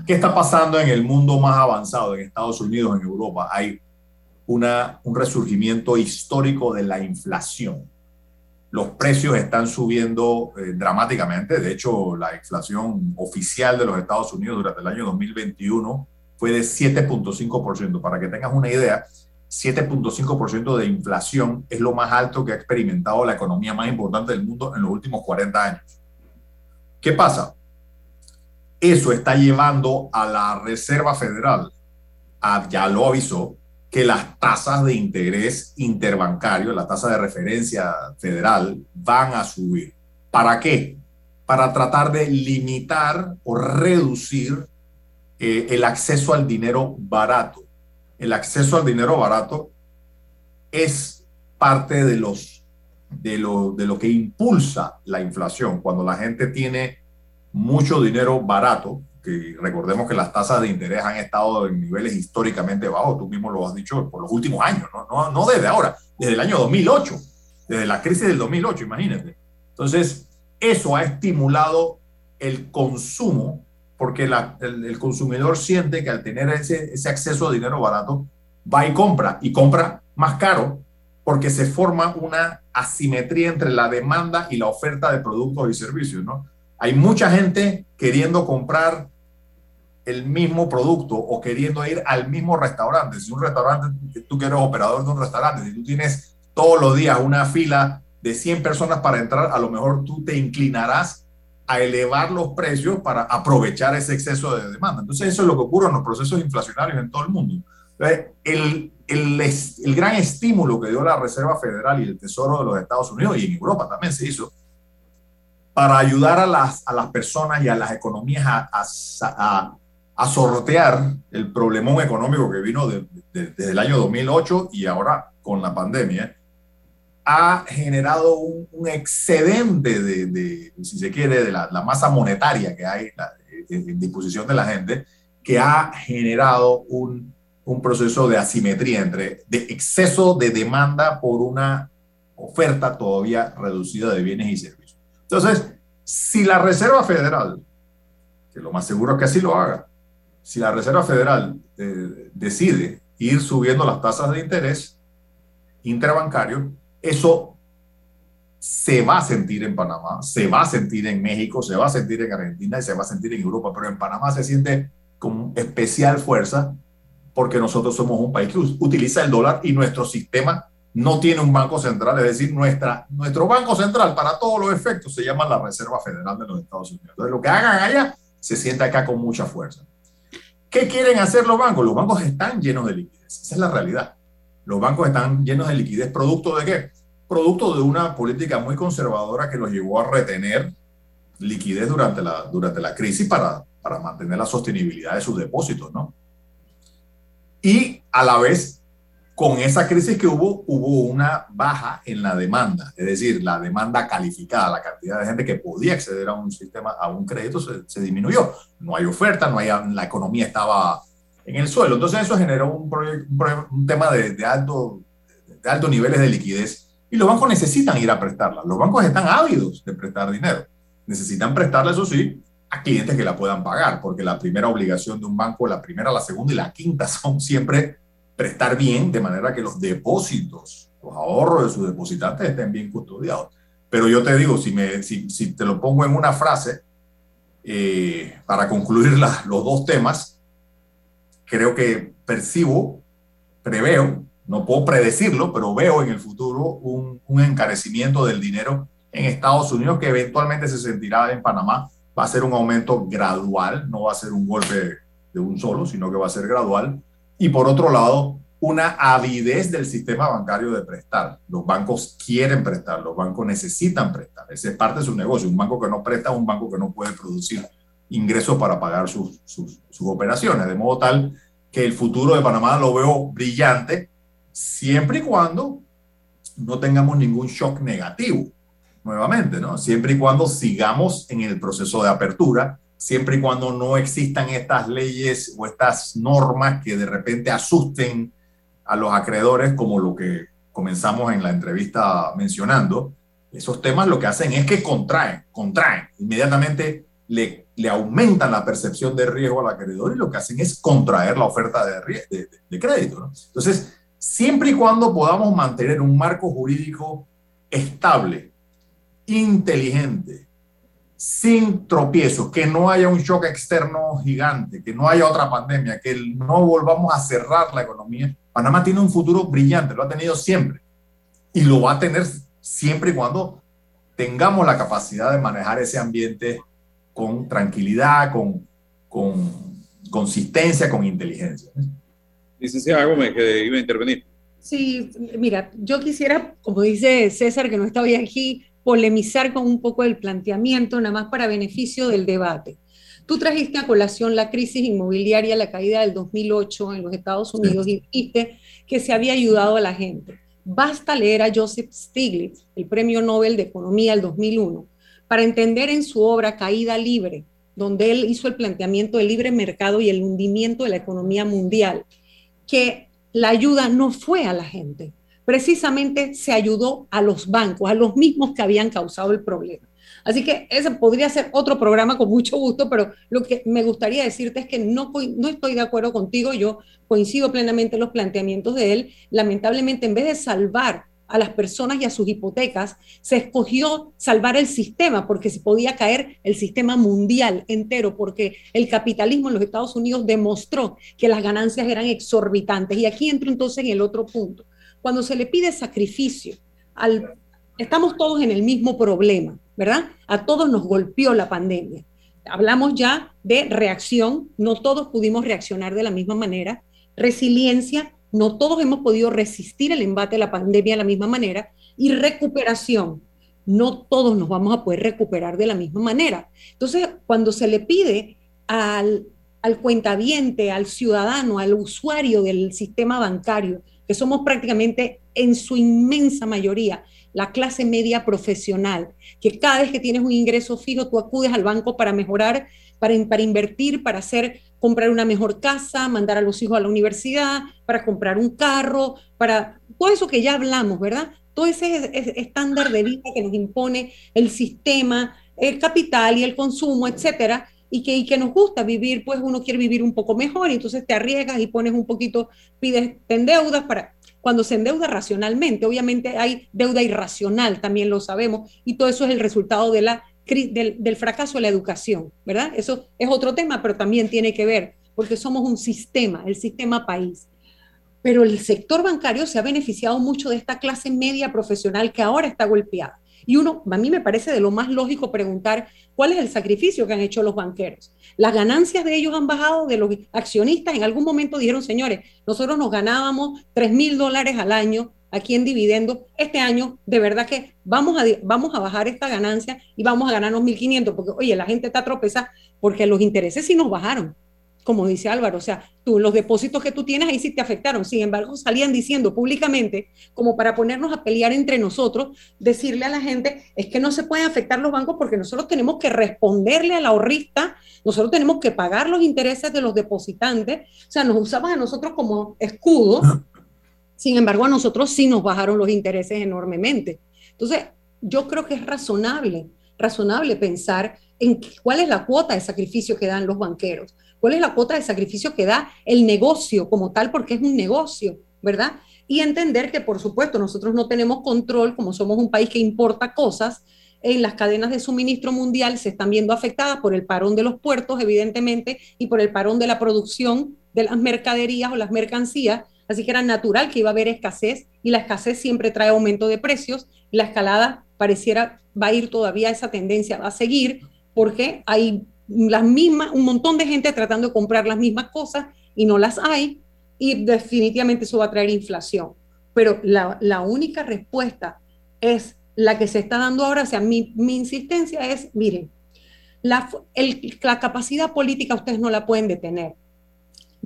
G: ¿Qué está pasando en el mundo más avanzado, en Estados Unidos, en Europa? Hay una, un resurgimiento histórico de la inflación los precios están subiendo eh, dramáticamente. De hecho, la inflación oficial de los Estados Unidos durante el año 2021 fue de 7.5%. Para que tengas una idea, 7.5% de inflación es lo más alto que ha experimentado la economía más importante del mundo en los últimos 40 años. ¿Qué pasa? Eso está llevando a la Reserva Federal, a, ya lo avisó, que las tasas de interés interbancario, la tasa de referencia federal, van a subir. ¿Para qué? Para tratar de limitar o reducir eh, el acceso al dinero barato. El acceso al dinero barato es parte de, los, de, lo, de lo que impulsa la inflación. Cuando la gente tiene mucho dinero barato, recordemos que las tasas de interés han estado en niveles históricamente bajos, tú mismo lo has dicho, por los últimos años, no, no, desde ahora, desde el año 2008, desde la crisis del 2008, imagínate. Entonces, eso ha estimulado el consumo, porque el, el, consumidor siente que al tener ese, ese acceso a dinero barato, va y compra, y compra más caro, porque se forma una asimetría entre la demanda y la oferta de productos y servicios, ¿no? Hay mucha gente queriendo comprar el mismo producto o queriendo ir al mismo restaurante. Si un restaurante, tú que eres operador de un restaurante, si tú tienes todos los días una fila de 100 personas para entrar, a lo mejor tú te inclinarás a elevar los precios para aprovechar ese exceso de demanda. Entonces eso es lo que ocurre en los procesos inflacionarios en todo el mundo. El, el, el, gran estímulo que dio la Reserva Federal y el Tesoro de los Estados Unidos y en Europa también se hizo para ayudar a las, a las personas y a las economías a, sortear el problemón económico que vino desde el año 2008 y ahora con la pandemia, ha generado un, excedente de, si se quiere, de la, masa monetaria que hay en, disposición de la gente, que ha generado un, un proceso de asimetría entre de exceso de demanda por una oferta todavía reducida de bienes y servicios. Entonces, si la Reserva Federal, que lo más seguro es que así lo haga, si la Reserva Federal eh, decide ir subiendo las tasas de interés interbancario, eso se va a sentir en Panamá, se va a sentir en México, se va a sentir en Argentina y se va a sentir en Europa, pero en Panamá se siente con especial fuerza porque nosotros somos un país que utiliza el dólar y nuestro sistema no tiene un banco central, es decir, nuestra, nuestro banco central para todos los efectos se llama la Reserva Federal de los Estados Unidos. Entonces, lo que hagan allá se siente acá con mucha fuerza. ¿Qué quieren hacer los bancos? Los bancos están llenos de liquidez, esa es la realidad. Los bancos están llenos de liquidez, ¿producto de qué? Producto de una política muy conservadora que los llevó a retener liquidez durante la, durante la crisis para, para mantener la sostenibilidad de sus depósitos, ¿no? Y a la vez, con esa crisis que hubo, hubo una baja en la demanda, es decir, la demanda calificada, la cantidad de gente que podía acceder a un sistema, a un crédito, se, disminuyó. No hay oferta, no hay, la economía estaba en el suelo. Entonces eso generó un, tema de, de, alto, de altos niveles de liquidez y los bancos necesitan ir a prestarla. Los bancos están ávidos de prestar dinero. Necesitan prestarla, eso sí, a clientes que la puedan pagar, porque la primera obligación de un banco, la primera, la segunda y la quinta son siempre prestar bien, de manera que los depósitos, los ahorros de sus depositantes estén bien custodiados. Pero yo te digo, si, me, si, si te lo pongo en una frase, eh, para concluir los dos temas, creo que percibo, preveo, no puedo predecirlo, pero veo en el futuro un, un encarecimiento del dinero en Estados Unidos que eventualmente se sentirá en Panamá va a ser un aumento gradual, no va a ser un golpe de un solo, sino que va a ser gradual. Y por otro lado, una avidez del sistema bancario de prestar. Los bancos quieren prestar, los bancos necesitan prestar. Esa es parte de su negocio. Un banco que no presta es un banco que no puede producir ingresos para pagar sus, sus, sus operaciones. De modo tal que el futuro de Panamá lo veo brillante, siempre y cuando no tengamos ningún shock negativo nuevamente, ¿no? Siempre y cuando sigamos en el proceso de apertura, siempre y cuando no existan estas leyes o estas normas que de repente asusten a los acreedores, como lo que comenzamos en la entrevista mencionando, esos temas lo que hacen es que contraen, contraen, inmediatamente le, aumentan la percepción de riesgo al acreedor y lo que hacen es contraer la oferta de crédito. ¿no? Entonces, siempre y cuando podamos mantener un marco jurídico estable inteligente, sin tropiezos, que no haya un shock externo gigante, que no haya otra pandemia, que no volvamos a cerrar la economía. Panamá tiene un futuro brillante, lo ha tenido siempre y lo va a tener siempre y cuando tengamos la capacidad de manejar ese ambiente con tranquilidad, con, con consistencia, con inteligencia.
F: Licenciada Gómez, que iba a intervenir.
H: Sí, mira, yo quisiera, como dice César, que no está hoy aquí, polemizar con un poco el planteamiento, nada más para beneficio del debate. Tú trajiste a colación la crisis inmobiliaria, la caída del 2008 en los Estados Unidos y dijiste que se había ayudado a la gente. Basta leer a Joseph Stiglitz, el premio Nobel de Economía del 2001, para entender en su obra Caída Libre, donde él hizo el planteamiento del libre mercado y el hundimiento de la economía mundial, que la ayuda no fue a la gente, precisamente se ayudó a los bancos, a los mismos que habían causado el problema. Así que ese podría ser otro programa con mucho gusto, pero lo que me gustaría decirte es que no, estoy de acuerdo contigo, yo coincido plenamente en los planteamientos de él. Lamentablemente, en vez de salvar a las personas y a sus hipotecas, se escogió salvar el sistema porque se podía caer el sistema mundial entero, porque el capitalismo en los Estados Unidos demostró que las ganancias eran exorbitantes. Y aquí entro entonces en el otro punto. Cuando se le pide sacrificio. Estamos todos en el mismo problema, ¿verdad? A todos nos golpeó la pandemia. Hablamos ya de reacción, no todos pudimos reaccionar de la misma manera. Resiliencia, no todos hemos podido resistir el embate de la pandemia de la misma manera. Y recuperación, no todos nos vamos a poder recuperar de la misma manera. Entonces, cuando se le pide al, al al ciudadano, al usuario del sistema bancario, que somos prácticamente en su inmensa mayoría la clase media profesional, que cada vez que tienes un ingreso fijo, tú acudes al banco para mejorar, para, para invertir, para hacer comprar una mejor casa, mandar a los hijos a la universidad, para comprar un carro, para todo eso que ya hablamos, ¿verdad? Todo ese estándar de vida que nos impone el sistema, el capital y el consumo, etcétera, y que, y que nos gusta vivir, pues uno quiere vivir un poco mejor, y entonces te arriesgas y pones un poquito, pides, te endeudas para, cuando se endeuda racionalmente, obviamente hay deuda irracional, también lo sabemos, y todo eso es el resultado de la del, fracaso de la educación, ¿verdad? Eso es otro tema, pero también tiene que ver, porque somos un sistema, el sistema país. Pero el sector bancario se ha beneficiado mucho de esta clase media profesional que ahora está golpeada. Y uno, a mí me parece de lo más lógico preguntar cuál es el sacrificio que han hecho los banqueros. Las ganancias de ellos han bajado de los accionistas. En algún momento dijeron, señores, nosotros nos ganábamos 3 mil dólares al año aquí en dividendos, este año de verdad que vamos a, vamos a bajar esta ganancia y vamos a ganarnos 1.500, porque oye, la gente está tropezada porque los intereses sí nos bajaron, como dice Álvaro, o sea, tú, los depósitos que tú tienes ahí sí te afectaron, sin embargo salían diciendo públicamente, como para ponernos a pelear entre nosotros, decirle a la gente, es que no se pueden afectar los bancos porque nosotros tenemos que responderle al ahorrista, nosotros tenemos que pagar los intereses de los depositantes, o sea, nos usaban a nosotros como escudo. Sin embargo, a nosotros sí nos bajaron los intereses enormemente. Entonces, yo creo que es razonable, razonable pensar en cuál es la cuota de sacrificio que dan los banqueros, cuál es la cuota de sacrificio que da el negocio como tal, porque es un negocio, ¿verdad? Y entender que, por supuesto, nosotros no tenemos control, como somos un país que importa cosas, en las cadenas de suministro mundial se están viendo afectadas por el parón de los puertos, evidentemente, y por el parón de la producción de las mercaderías o las mercancías, Así que era natural que iba a haber escasez y la escasez siempre trae aumento de precios y la escalada pareciera va a ir todavía, esa tendencia va a seguir porque hay las mismas, un montón de gente tratando de comprar las mismas cosas y no las hay y definitivamente eso va a traer inflación. Pero la, la única respuesta es la que se está dando ahora, o sea, mi, mi insistencia es, miren, la, el, la capacidad política ustedes no la pueden detener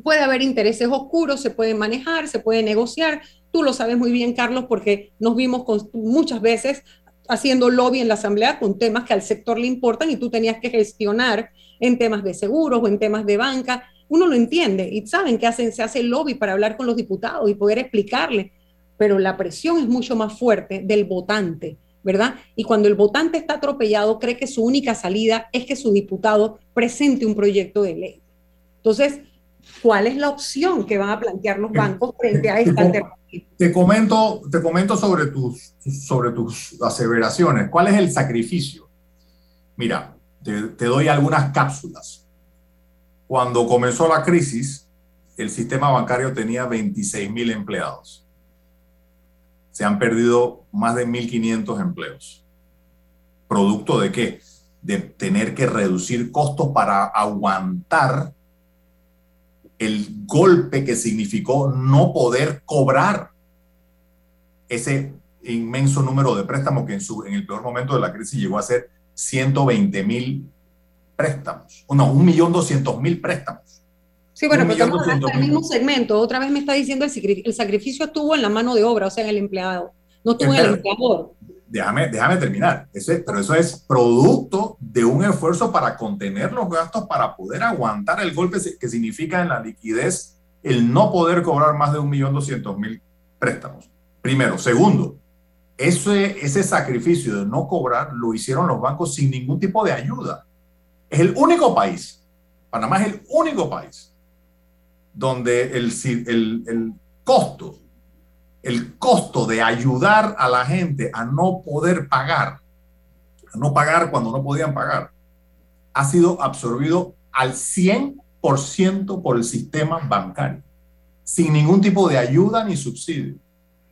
H: Puede haber intereses oscuros, se puede manejar, se puede negociar. Tú lo sabes muy bien, Carlos, porque nos vimos muchas veces haciendo lobby en la asamblea con temas que al sector le importan y tú tenías que gestionar en temas de seguros o en temas de banca. Uno lo entiende y saben que hacen, se hace lobby para hablar con los diputados y poder explicarle, pero la presión es mucho más fuerte del votante, ¿verdad? Y cuando el votante está atropellado, cree que su única salida es que su diputado presente un proyecto de ley. Entonces, cuál es la opción que van a plantear los bancos frente a esta alternativa.
G: Te comento, te comento sobre, tus, sobre tus aseveraciones. ¿Cuál es el sacrificio? Mira, te, te doy algunas cápsulas. Cuando comenzó la crisis, el sistema bancario tenía 26 mil empleados. Se han perdido más de 1.500 empleos. ¿Producto de qué? De tener que reducir costos para aguantar el golpe que significó no poder cobrar ese inmenso número de préstamos que en, su, en el peor momento de la crisis llegó a ser 120 mil préstamos, no, un millón doscientos mil préstamos.
H: Sí, bueno, pero estamos en el mismo segmento. Otra vez me está diciendo el, el sacrificio estuvo en la mano de obra, o sea, en el empleado, no estuvo en el empleador
G: déjame, déjame terminar. pero eso es producto de un esfuerzo para contener los gastos, para poder aguantar el golpe que significa en la liquidez el no poder cobrar más de 1.200.000 préstamos. Primero. Segundo, ese, ese sacrificio de no cobrar lo hicieron los bancos sin ningún tipo de ayuda. Es el único país, Panamá es el único país donde el, el, el costo el costo de ayudar a la gente a no poder pagar, a no pagar cuando no podían pagar, ha sido absorbido al 100% por el sistema bancario, sin ningún tipo de ayuda ni subsidio.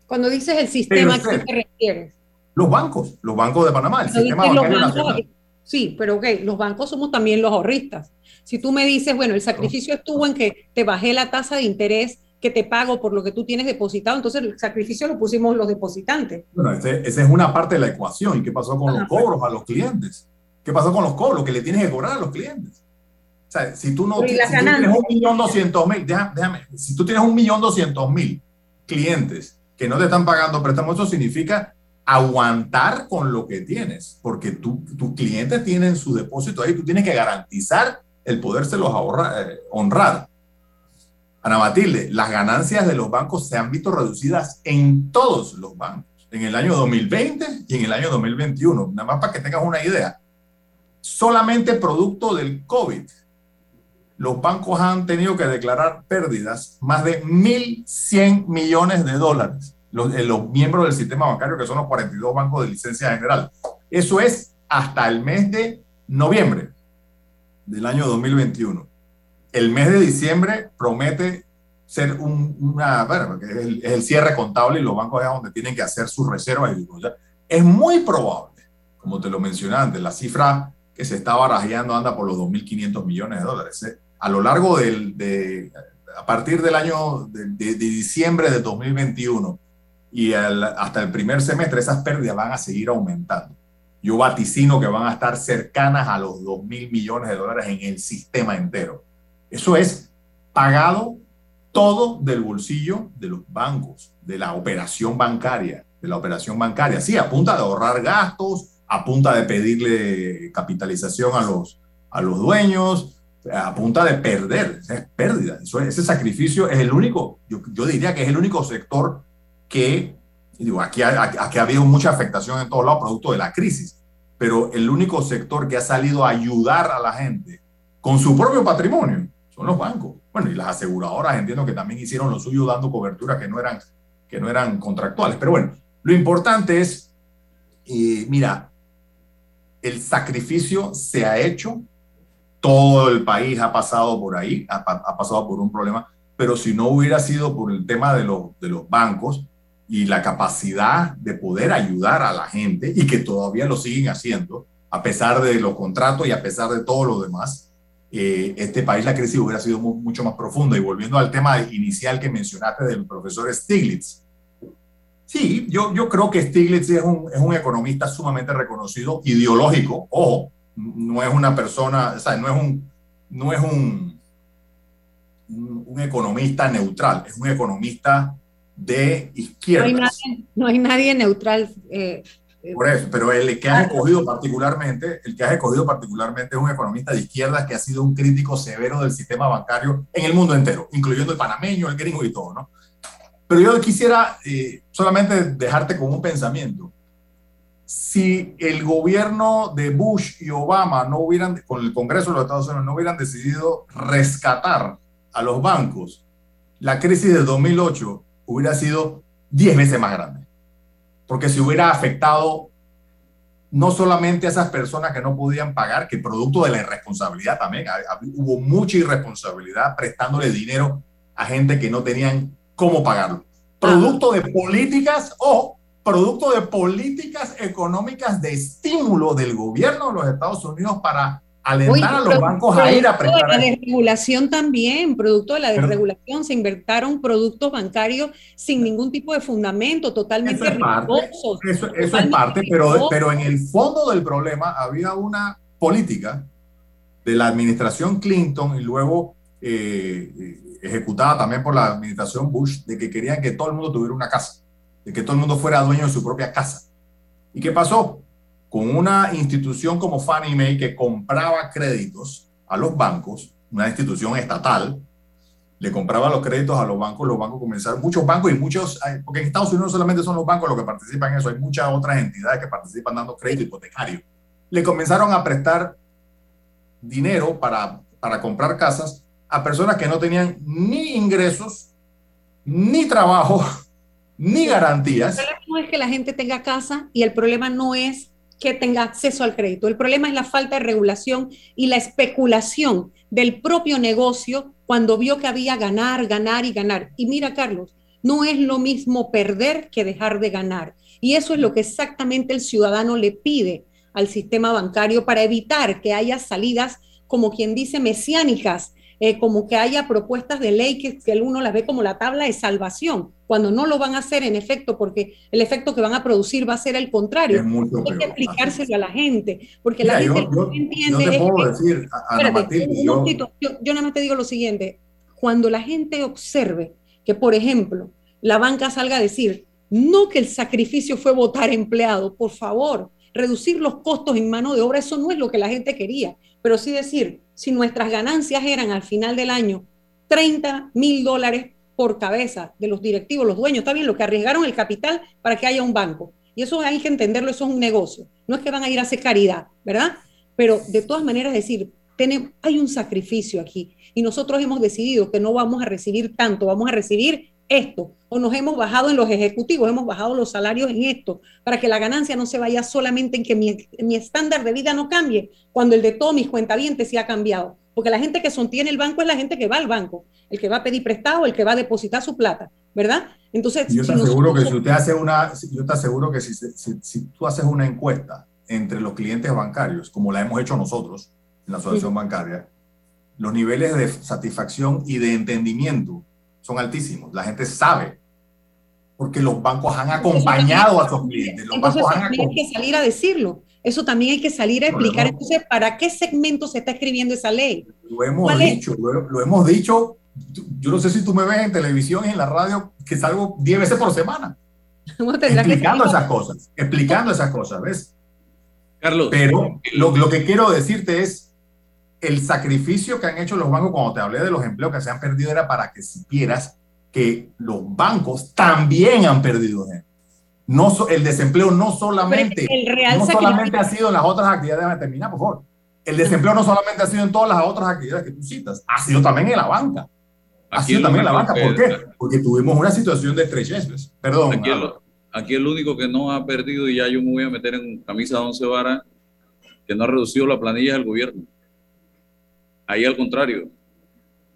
H: Cuando dices el sistema, ¿a qué te refieres?
G: Los bancos, los bancos de Panamá, el sistema bancario nacional.
H: Sí, pero ok, los bancos somos también los ahorristas. Si tú me dices, bueno, el sacrificio estuvo en que te bajé la tasa de interés que te pago por lo que tú tienes depositado, entonces el sacrificio lo pusimos los depositantes.
G: Bueno, esa es una parte de la ecuación. ¿Y qué pasó con los cobros a los clientes? ¿Qué pasó con los cobros que le tienes que cobrar a los clientes? O sea, si tú no si tú tienes un millón doscientos mil, déjame, si tú tienes un millón doscientos mil clientes que no te están pagando préstamos, eso significa aguantar con lo que tienes, porque tus clientes tienen su depósito ahí, tú tienes que garantizar el podérselos ahorrar, eh, honrar. Ana Matilde, las ganancias de los bancos se han visto reducidas en todos los bancos, en el año 2020 y en el año 2021. Nada más para que tengas una idea. Solamente producto del COVID, los bancos han tenido que declarar pérdidas más de 1.100 millones de dólares eh, los, miembros del sistema bancario, que son los 42 bancos de licencia general. Eso es hasta el mes de noviembre del año 2021. El mes de diciembre promete ser un, una, bueno, es el, cierre contable y los bancos es donde tienen que hacer sus reservas. Y, es muy probable, como te lo mencioné antes, la cifra que se está barajeando anda por los 2.500 millones de dólares. ¿eh? A lo largo del, de, a partir del año de, de, de diciembre de 2021 y hasta el primer semestre esas pérdidas van a seguir aumentando. Yo vaticino que van a estar cercanas a los 2 mil millones de dólares en el sistema entero. Eso es pagado todo del bolsillo de los bancos, de la operación bancaria, de la operación bancaria. Sí, a punta de ahorrar gastos, a punta de pedirle capitalización a los, a los dueños, a punta de perder, es pérdida. ese sacrificio es el único, yo, yo diría que es el único sector que, digo, aquí ha, aquí ha habido mucha afectación en todos lados producto de la crisis, pero el único sector que ha salido a ayudar a la gente con su propio patrimonio son los bancos. Bueno, y las aseguradoras entiendo que también hicieron lo suyo dando cobertura que no eran, que no eran contractuales. Pero bueno, lo importante es, eh, mira, el sacrificio se ha hecho, todo el país ha pasado por ahí, ha, ha pasado por un problema, pero si no hubiera sido por el tema de los, de los bancos, y la capacidad de poder ayudar a la gente y que todavía lo siguen haciendo, a pesar de los contratos y a pesar de todo lo demás, eh, este país la crisis hubiera sido mucho más profunda. Y volviendo al tema inicial que mencionaste del profesor Stiglitz, sí, yo, yo creo que Stiglitz es un, es un economista sumamente reconocido, ideológico, ojo, no es una persona, o sea, no es un, no es un, un economista neutral, es un economista de izquierda.
H: No hay nadie, neutral. Eh,
G: Por eso, pero el que has escogido particularmente, el que has escogido particularmente es un economista de izquierda que ha sido un crítico severo del sistema bancario en el mundo entero, incluyendo el panameño, el gringo y todo, ¿no? Pero yo quisiera eh, solamente dejarte con un pensamiento. Si el gobierno de Bush y Obama no hubieran, con el Congreso de los Estados Unidos, no hubieran decidido rescatar a los bancos, la crisis de 2008 hubiera sido 10 veces más grande. Porque se hubiera afectado no solamente a esas personas que no podían pagar, que producto de la irresponsabilidad también, hubo mucha irresponsabilidad prestándole dinero a gente que no tenían cómo pagarlo. Producto de políticas o producto de políticas económicas de estímulo del gobierno de los Estados Unidos para alentar a los bancos a ir a prestar.
H: La desregulación también, producto de la desregulación, se invertaron productos bancarios sin ningún tipo de fundamento, totalmente
G: eso es parte, eso, es parte, pero, pero en el fondo del problema había una política de la administración Clinton y luego eh, ejecutada también por la administración Bush, de que querían que todo el mundo tuviera una casa, de que todo el mundo fuera dueño de su propia casa. ¿Y qué pasó? Con una institución como Fannie Mae que compraba créditos a los bancos, una institución estatal, le compraba los créditos a los bancos, los bancos comenzaron, muchos bancos y muchos, porque en Estados Unidos no solamente son los bancos los que participan en eso, hay muchas otras entidades que participan dando crédito hipotecario. Le comenzaron a prestar dinero para, para comprar casas a personas que no tenían ni ingresos, ni trabajo, ni garantías.
H: El problema no es que la gente tenga casa y el problema no es que tenga acceso al crédito. El problema es la falta de regulación y la especulación del propio negocio cuando vio que había ganar, ganar y ganar. Y mira, Carlos, no es lo mismo perder que dejar de ganar. Y eso es lo que exactamente el ciudadano le pide al sistema bancario para evitar que haya salidas, como quien dice, mesiánicas, eh, como que haya propuestas de ley que, que uno las ve como la tabla de salvación, cuando no lo van a hacer en efecto, porque el efecto que van a producir va a ser el contrario. Hay que explicárselo a la gente, porque la gente no entiende.
G: Yo te puedo decir, Ana Matilde, yo,
H: yo nada más te digo lo siguiente, cuando la gente observe que, por ejemplo, la banca salga a decir, no que el sacrificio fue votar empleado, por favor, reducir los costos en mano de obra, eso no es lo que la gente quería, pero sí decir, si nuestras ganancias eran al final del año 30 mil dólares por cabeza de los directivos, los dueños, está bien, lo que arriesgaron el capital para que haya un banco. Y eso hay que entenderlo, eso es un negocio. No es que van a ir a hacer caridad, ¿verdad? Pero de todas maneras decir, hay un sacrificio aquí y nosotros hemos decidido que no vamos a recibir tanto, vamos a recibir esto, o nos hemos bajado en los ejecutivos, hemos bajado los salarios en esto, para que la ganancia no se vaya solamente en que mi, estándar de vida no cambie, cuando el de todos mis cuentavientes sí ha cambiado. Porque la gente que sostiene el banco es la gente que va al banco, el que va a pedir prestado, el que va a depositar su plata, ¿verdad?
G: Entonces, yo te aseguro que si usted hace una, yo te aseguro que si, si, tú haces una encuesta entre los clientes bancarios, como la hemos hecho nosotros en la asociación bancaria, los niveles de satisfacción y de entendimiento son altísimos. La gente sabe, porque los bancos han acompañado a sus clientes. Los
H: entonces, también hay que salir a decirlo. Eso también hay que salir a explicar. entonces, ¿para qué segmento se está escribiendo esa ley?
G: Lo hemos dicho, lo, hemos dicho. Yo no sé si tú me ves en televisión y en la radio, que salgo 10 veces por semana. explicando esas cosas, explicando esas cosas, ¿ves?
F: Carlos.
G: Pero lo, lo que quiero decirte es, el sacrificio que han hecho los bancos cuando te hablé de los empleos que se han perdido era para que supieras que los bancos también han perdido No, el desempleo no solamente, no solamente ha sido en las otras actividades, termina por favor. El desempleo no solamente ha sido en todas las otras actividades que tú citas, ha sido también en la banca. Ha sido también en la banca. ¿Por qué? Porque tuvimos una situación de estrechez. Perdón.
F: Aquí el, aquí el, único que no ha perdido, y ya yo me voy a meter en camisa de once varas, que no ha reducido la planilla del gobierno. Ahí al contrario,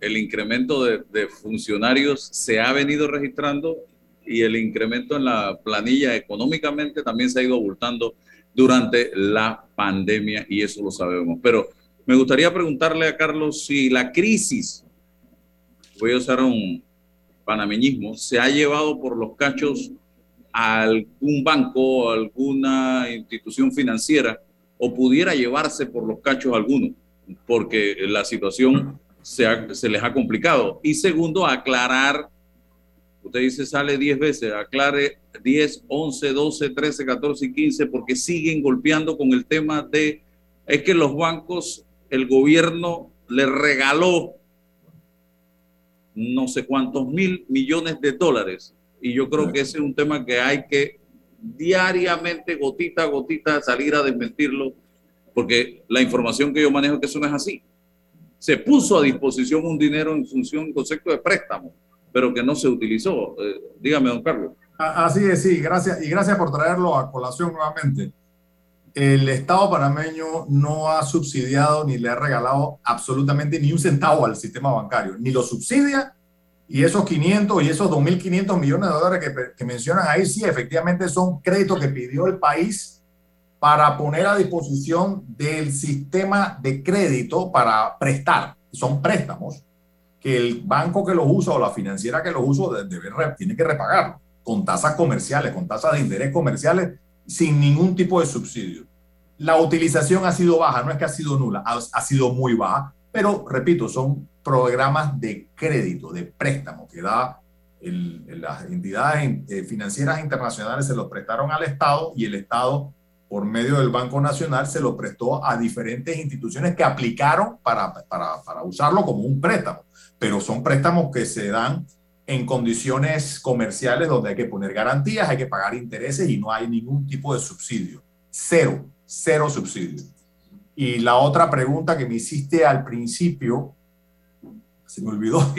F: el incremento de, funcionarios se ha venido registrando y el incremento en la planilla económicamente también se ha ido abultando durante la pandemia y eso lo sabemos. Pero me gustaría preguntarle a Carlos si la crisis, voy a usar un panameñismo, se ha llevado por los cachos a algún banco, a alguna institución financiera o pudiera llevarse por los cachos alguno porque la situación se, se les ha complicado. Y segundo, aclarar, usted dice sale 10 veces, aclare 10, 11, 12, 13, 14 y 15, porque siguen golpeando con el tema de, es que los bancos, el gobierno le regaló no sé cuántos mil millones de dólares. Y yo creo que ese es un tema que hay que diariamente, gotita a gotita, salir a desmentirlo porque la información que yo manejo es que eso no es así. Se puso a disposición un dinero en función del concepto de préstamo, pero que no se utilizó. Eh, dígame, don Carlos.
G: Así es, sí, gracias. Y gracias por traerlo a colación nuevamente. El Estado panameño no ha subsidiado ni le ha regalado absolutamente ni un centavo al sistema bancario, ni lo subsidia. Y esos 500 y esos 2.500 millones de dólares que, que mencionan ahí, sí, efectivamente son créditos que pidió el país para poner a disposición del sistema de crédito para prestar. Son préstamos que el banco que los usa o la financiera que los usa tiene que repagar con tasas comerciales, con tasas de interés comerciales, sin ningún tipo de subsidio. La utilización ha sido baja, no es que ha sido nula, ha, sido muy baja, pero repito, son programas de crédito, de préstamo que da las entidades eh, financieras internacionales se los prestaron al Estado y el Estado por medio del Banco Nacional, se lo prestó a diferentes instituciones que aplicaron para, para, para, usarlo como un préstamo. Pero son préstamos que se dan en condiciones comerciales donde hay que poner garantías, hay que pagar intereses y no hay ningún tipo de subsidio. Cero, cero subsidio. Y la otra pregunta que me hiciste al principio, se me olvidó.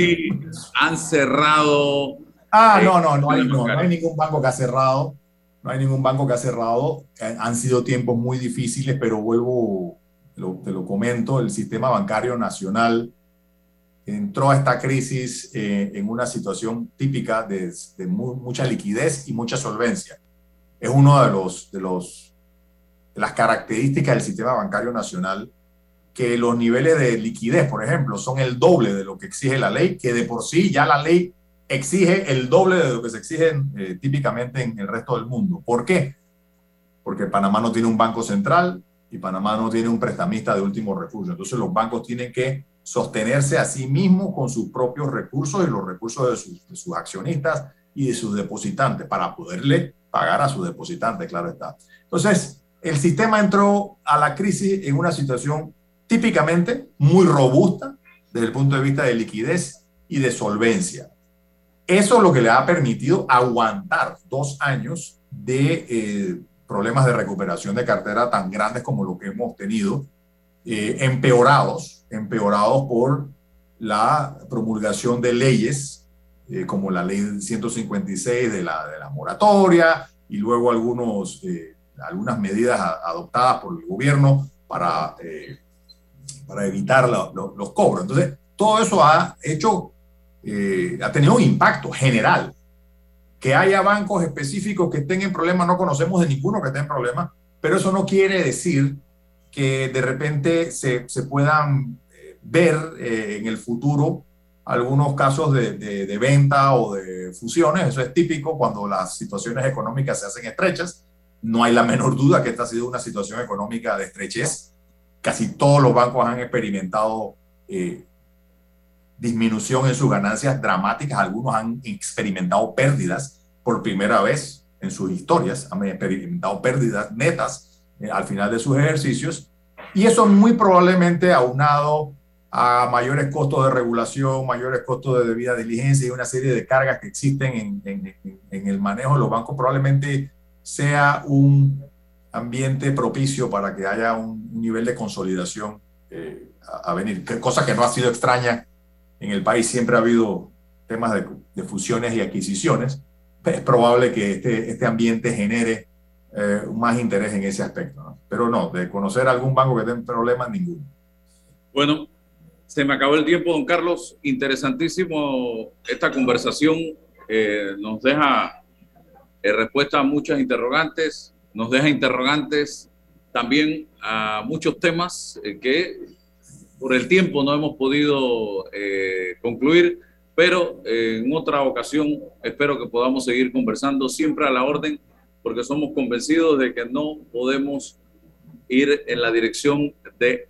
F: han cerrado
G: Ah, no, no, no hay, no, hay ningún banco que ha cerrado. No hay ningún banco que ha cerrado. Han sido tiempos muy difíciles, pero vuelvo, te lo comento, el sistema bancario nacional entró a esta crisis eh, en una situación típica de, mucha liquidez y mucha solvencia. Es uno de los, de los de las características del sistema bancario nacional que los niveles de liquidez, por ejemplo, son el doble de lo que exige la ley, que de por sí ya la ley exige el doble de lo que se exige eh, típicamente en el resto del mundo. ¿Por qué? Porque Panamá no tiene un banco central y Panamá no tiene un prestamista de último recurso. Entonces los bancos tienen que sostenerse a sí mismos con sus propios recursos y los recursos de sus, de sus accionistas y de sus depositantes para poderle pagar a sus depositantes, claro está. Entonces, el sistema entró a la crisis en una situación típicamente muy robusta desde el punto de vista de liquidez y de solvencia. Eso es lo que le ha permitido aguantar dos años de eh, problemas de recuperación de cartera tan grandes como lo que hemos tenido, eh, empeorados, empeorados por la promulgación de leyes eh, como la ley 156 de la, de la moratoria y luego algunos, algunas medidas adoptadas por el gobierno para para evitar los cobros. Entonces, todo eso ha hecho, eh, ha tenido un impacto general. Que haya bancos específicos que estén en problemas, no conocemos de ninguno que esté en problemas, pero eso no quiere decir que de repente se, se puedan eh, ver eh, en el futuro algunos casos de, de, de, venta o de fusiones. Eso es típico cuando las situaciones económicas se hacen estrechas. No hay la menor duda que esta ha sido una situación económica de estrechez casi todos los bancos han experimentado eh, disminución en sus ganancias dramáticas, algunos han experimentado pérdidas por primera vez en sus historias, han experimentado pérdidas netas eh, al final de sus ejercicios, y eso muy probablemente aunado a mayores costos de regulación, mayores costos de debida diligencia y una serie de cargas que existen en, en el manejo de los bancos, probablemente sea un ambiente propicio para que haya un, nivel de consolidación eh, a, venir, cosa que no ha sido extraña en el país, siempre ha habido temas de, fusiones y adquisiciones, es probable que este, este ambiente genere eh, más interés en ese aspecto, pero no, de conocer algún banco que tenga problemas, ninguno.
F: Bueno, se me acabó el tiempo, don Carlos. Interesantísimo esta conversación. Eh, nos deja respuesta a muchas interrogantes nos deja interrogantes también a muchos temas eh, que por el tiempo no hemos podido eh, concluir, pero eh, en otra ocasión espero que podamos seguir conversando siempre a la orden, porque somos convencidos de que no podemos ir en la dirección de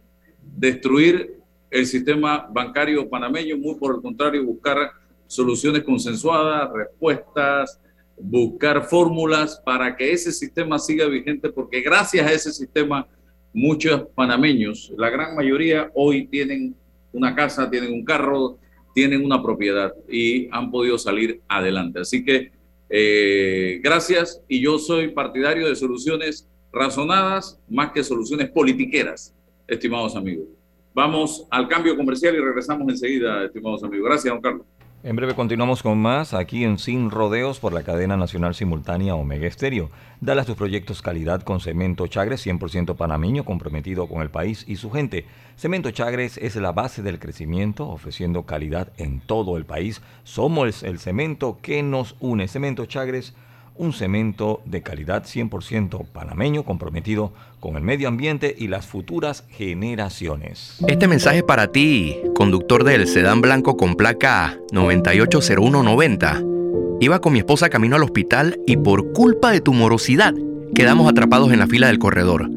F: destruir el sistema bancario panameño, muy por el contrario, buscar soluciones consensuadas, respuestas, buscar fórmulas para que ese sistema siga vigente, porque gracias a ese sistema muchos panameños, la gran mayoría hoy tienen una casa, tienen un carro, tienen una propiedad y han podido salir adelante. Así que eh, gracias y yo soy partidario de soluciones razonadas más que soluciones politiqueras, estimados amigos. Vamos al cambio comercial y regresamos enseguida, estimados amigos. Gracias, don Carlos.
B: En breve continuamos con más aquí en Sin Rodeos por la cadena nacional simultánea Omega Estéreo. Dale a tus proyectos calidad con Cemento Chagres, 100% panameño, comprometido con el país y su gente. Cemento Chagres es la base del crecimiento, ofreciendo calidad en todo el país. Somos el cemento que nos une. Cemento Chagres un cemento de calidad 100% panameño comprometido con el medio ambiente y las futuras generaciones.
I: Este mensaje es para ti, conductor del sedán blanco con placa 980190. Iba con mi esposa camino al hospital y por culpa de tu morosidad quedamos atrapados en la fila del corredor.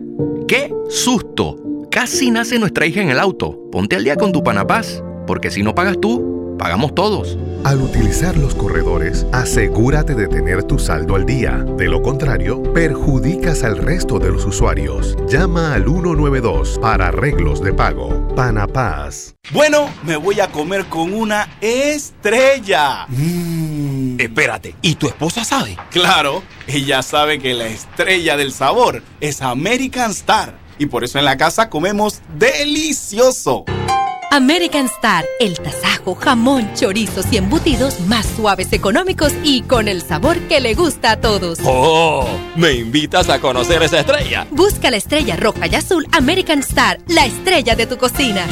I: ¡Qué susto! Casi nace nuestra hija en el auto. Ponte al día con tu panapaz, porque si no pagas tú, pagamos todos.
J: Al utilizar los corredores, asegúrate de tener tu saldo al día. De lo contrario, perjudicas al resto de los usuarios. Llama al 192 para arreglos de pago. Panapaz.
K: Bueno, me voy a comer con una estrella.
L: Mmm. Espérate, ¿y tu esposa sabe?
K: Claro, ella sabe que la estrella del sabor es American Star. Y por eso en la casa comemos delicioso.
M: American Star, el tasajo ajo, jamón, chorizos y embutidos más suaves, económicos y con el sabor que le gusta a todos.
L: ¡Oh! ¿Me invitas a conocer esa estrella?
M: Busca la estrella roja y azul American Star, la estrella de tu cocina.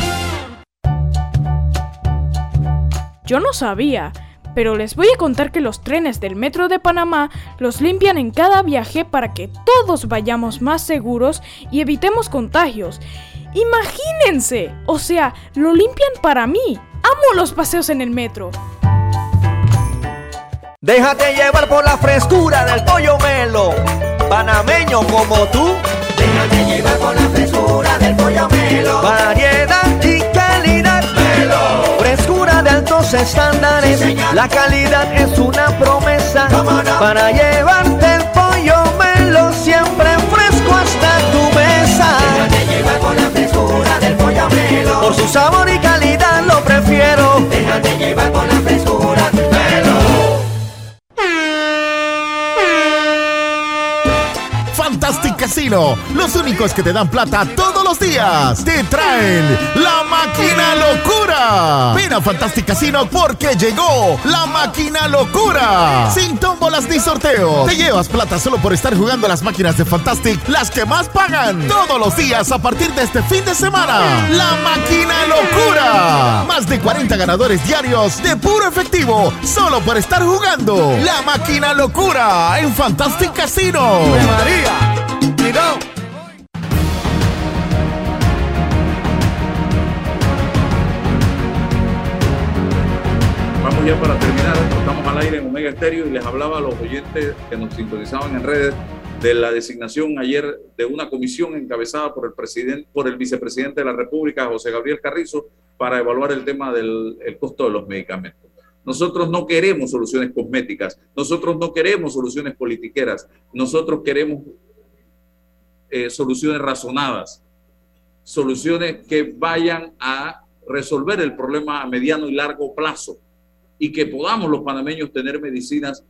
D: Yo no sabía, pero les voy a contar que los trenes del Metro de Panamá los limpian en cada viaje para que todos vayamos más seguros y evitemos contagios. Imagínense, o sea, lo limpian para mí. Amo los paseos en el metro.
N: Déjate llevar por la frescura del pollo melo, panameño como tú.
O: Déjate llevar por la frescura del pollo melo.
N: Variedad y calidad.
O: Melo.
N: Frescura de altos estándares. la calidad es una promesa para llevarte el pollo melo siempre
O: del pollo.
N: Por su sabor y calidad lo prefiero.
O: Déjate llevar por la frescura
C: Los únicos que te dan plata todos los días, te traen la máquina locura. Ven a Fantastic Casino porque llegó la máquina locura. Sin tómbolas ni sorteos. Te llevas plata solo por estar jugando a las máquinas de Fantastic, las que más pagan todos los días a partir de este fin de semana. La máquina locura. Más de 40 ganadores diarios de puro efectivo solo por estar jugando. La máquina locura en Fantastic Casino.
F: Vamos ya para terminar, estamos al aire en Omega Estéreo y les hablaba a los oyentes que nos sintonizaban en redes de la designación ayer de una comisión encabezada por el presidente, por el vicepresidente de la República, José Gabriel Carrizo, para evaluar el tema del el costo de los medicamentos. Nosotros no queremos soluciones cosméticas, nosotros no queremos soluciones politiqueras, nosotros queremos eh, soluciones razonadas, soluciones que vayan a resolver el problema a mediano y largo plazo y que podamos los panameños tener medicinas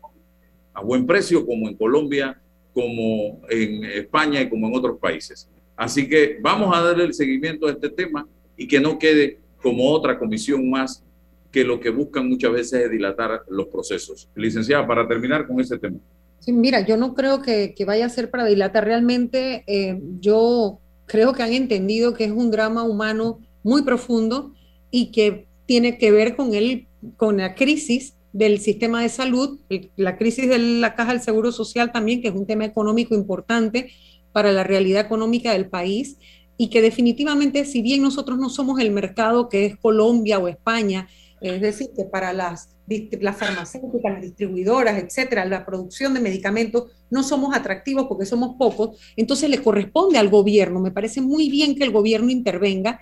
F: a buen precio como en Colombia, como en España y como en otros países. Así que vamos a darle el seguimiento a este tema y que no quede como otra comisión más que lo que buscan muchas veces es dilatar los procesos. Licenciada, para terminar con ese tema.
H: Mira, yo no creo que, que vaya a ser para dilatar. Realmente eh, yo creo que han entendido que es un drama humano muy profundo y que tiene que ver con, el, con la crisis del sistema de salud, la crisis de la caja del Seguro Social también, que es un tema económico importante para la realidad económica del país y que definitivamente, si bien nosotros no somos el mercado que es Colombia o España, es decir, que para las, las farmacéuticas, las distribuidoras, etcétera, la producción de medicamentos, no somos atractivos porque somos pocos, entonces le corresponde al gobierno. Me parece muy bien que el gobierno intervenga.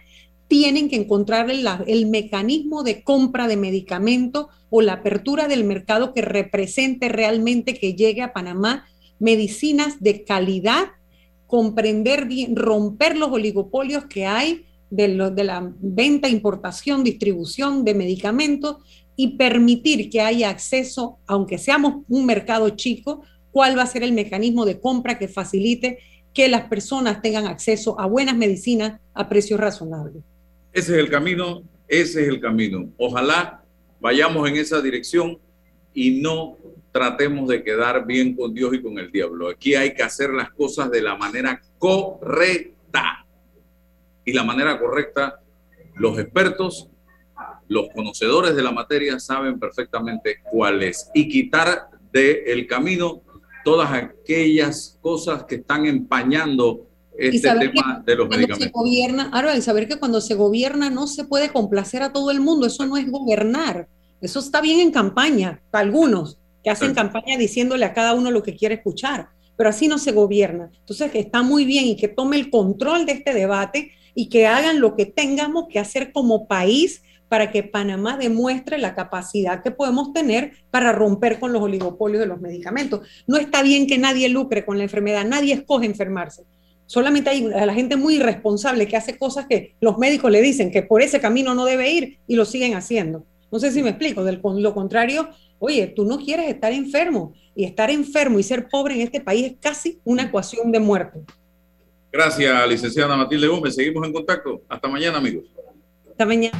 H: Tienen que encontrar el, el mecanismo de compra de medicamentos o la apertura del mercado que represente realmente que llegue a Panamá medicinas de calidad, comprender bien, romper los oligopolios que hay de, la venta, importación, distribución de medicamentos y permitir que haya acceso, aunque seamos un mercado chico, cuál va a ser el mecanismo de compra que facilite que las personas tengan acceso a buenas medicinas a precios razonables.
F: Ese es el camino, ese es el camino. Ojalá vayamos en esa dirección y no tratemos de quedar bien con Dios y con el diablo. Aquí hay que hacer las cosas de la manera correcta y la manera correcta, los expertos, los conocedores de la materia saben perfectamente cuál es y quitar del camino todas aquellas cosas que están empañando este tema de los medicamentos.
H: Se gobierna, ahora, y saber que cuando se gobierna no se puede complacer a todo el mundo, eso no es gobernar. Eso está bien en campaña, para algunos que hacen campaña diciéndole a cada uno lo que quiere escuchar, pero así no se gobierna. Entonces, está muy bien y que tome el control de este debate y que hagan lo que tengamos que hacer como país para que Panamá demuestre la capacidad que podemos tener para romper con los oligopolios de los medicamentos. No está bien que nadie lucre con la enfermedad, nadie escoge enfermarse. Solamente hay la gente muy irresponsable que hace cosas que los médicos le dicen que por ese camino no debe ir y lo siguen haciendo. No sé si me explico. Del lo contrario, oye, tú no quieres estar enfermo y estar enfermo y ser pobre en este país es casi una ecuación de muerte.
F: Gracias, licenciada Matilde Gómez. Seguimos en contacto. Hasta mañana, amigos.
H: Hasta mañana.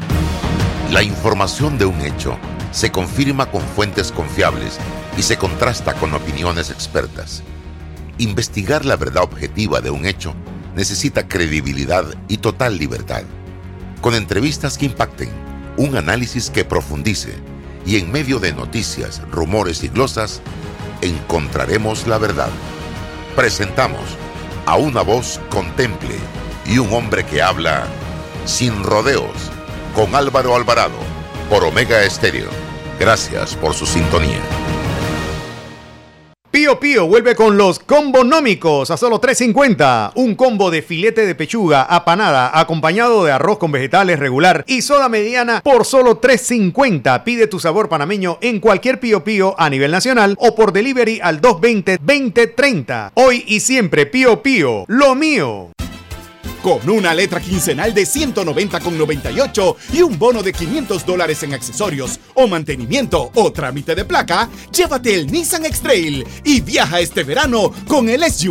A: La información de un hecho se confirma con fuentes confiables y se contrasta con opiniones expertas. Investigar la verdad objetiva de un hecho necesita credibilidad y total libertad. Con entrevistas que impacten, un análisis que profundice y en medio de noticias, rumores y glosas, encontraremos la verdad. Presentamos a una voz contemple y un hombre que habla sin rodeos con Álvaro Alvarado por Omega Estéreo. Gracias por su sintonía.
P: Pío Pío vuelve con los combonómicos a solo 3.50. Un combo de filete de pechuga apanada acompañado de arroz con vegetales regular y soda mediana por solo 3.50. Pide tu sabor panameño en cualquier Pío Pío a nivel nacional o por delivery al 220-2030. Hoy y siempre Pío Pío, lo mío.
E: Con una letra quincenal de 190,98 y un bono de 500 dólares en accesorios o mantenimiento o trámite de placa, llévate el Nissan X-Trail y viaja este verano con el SUV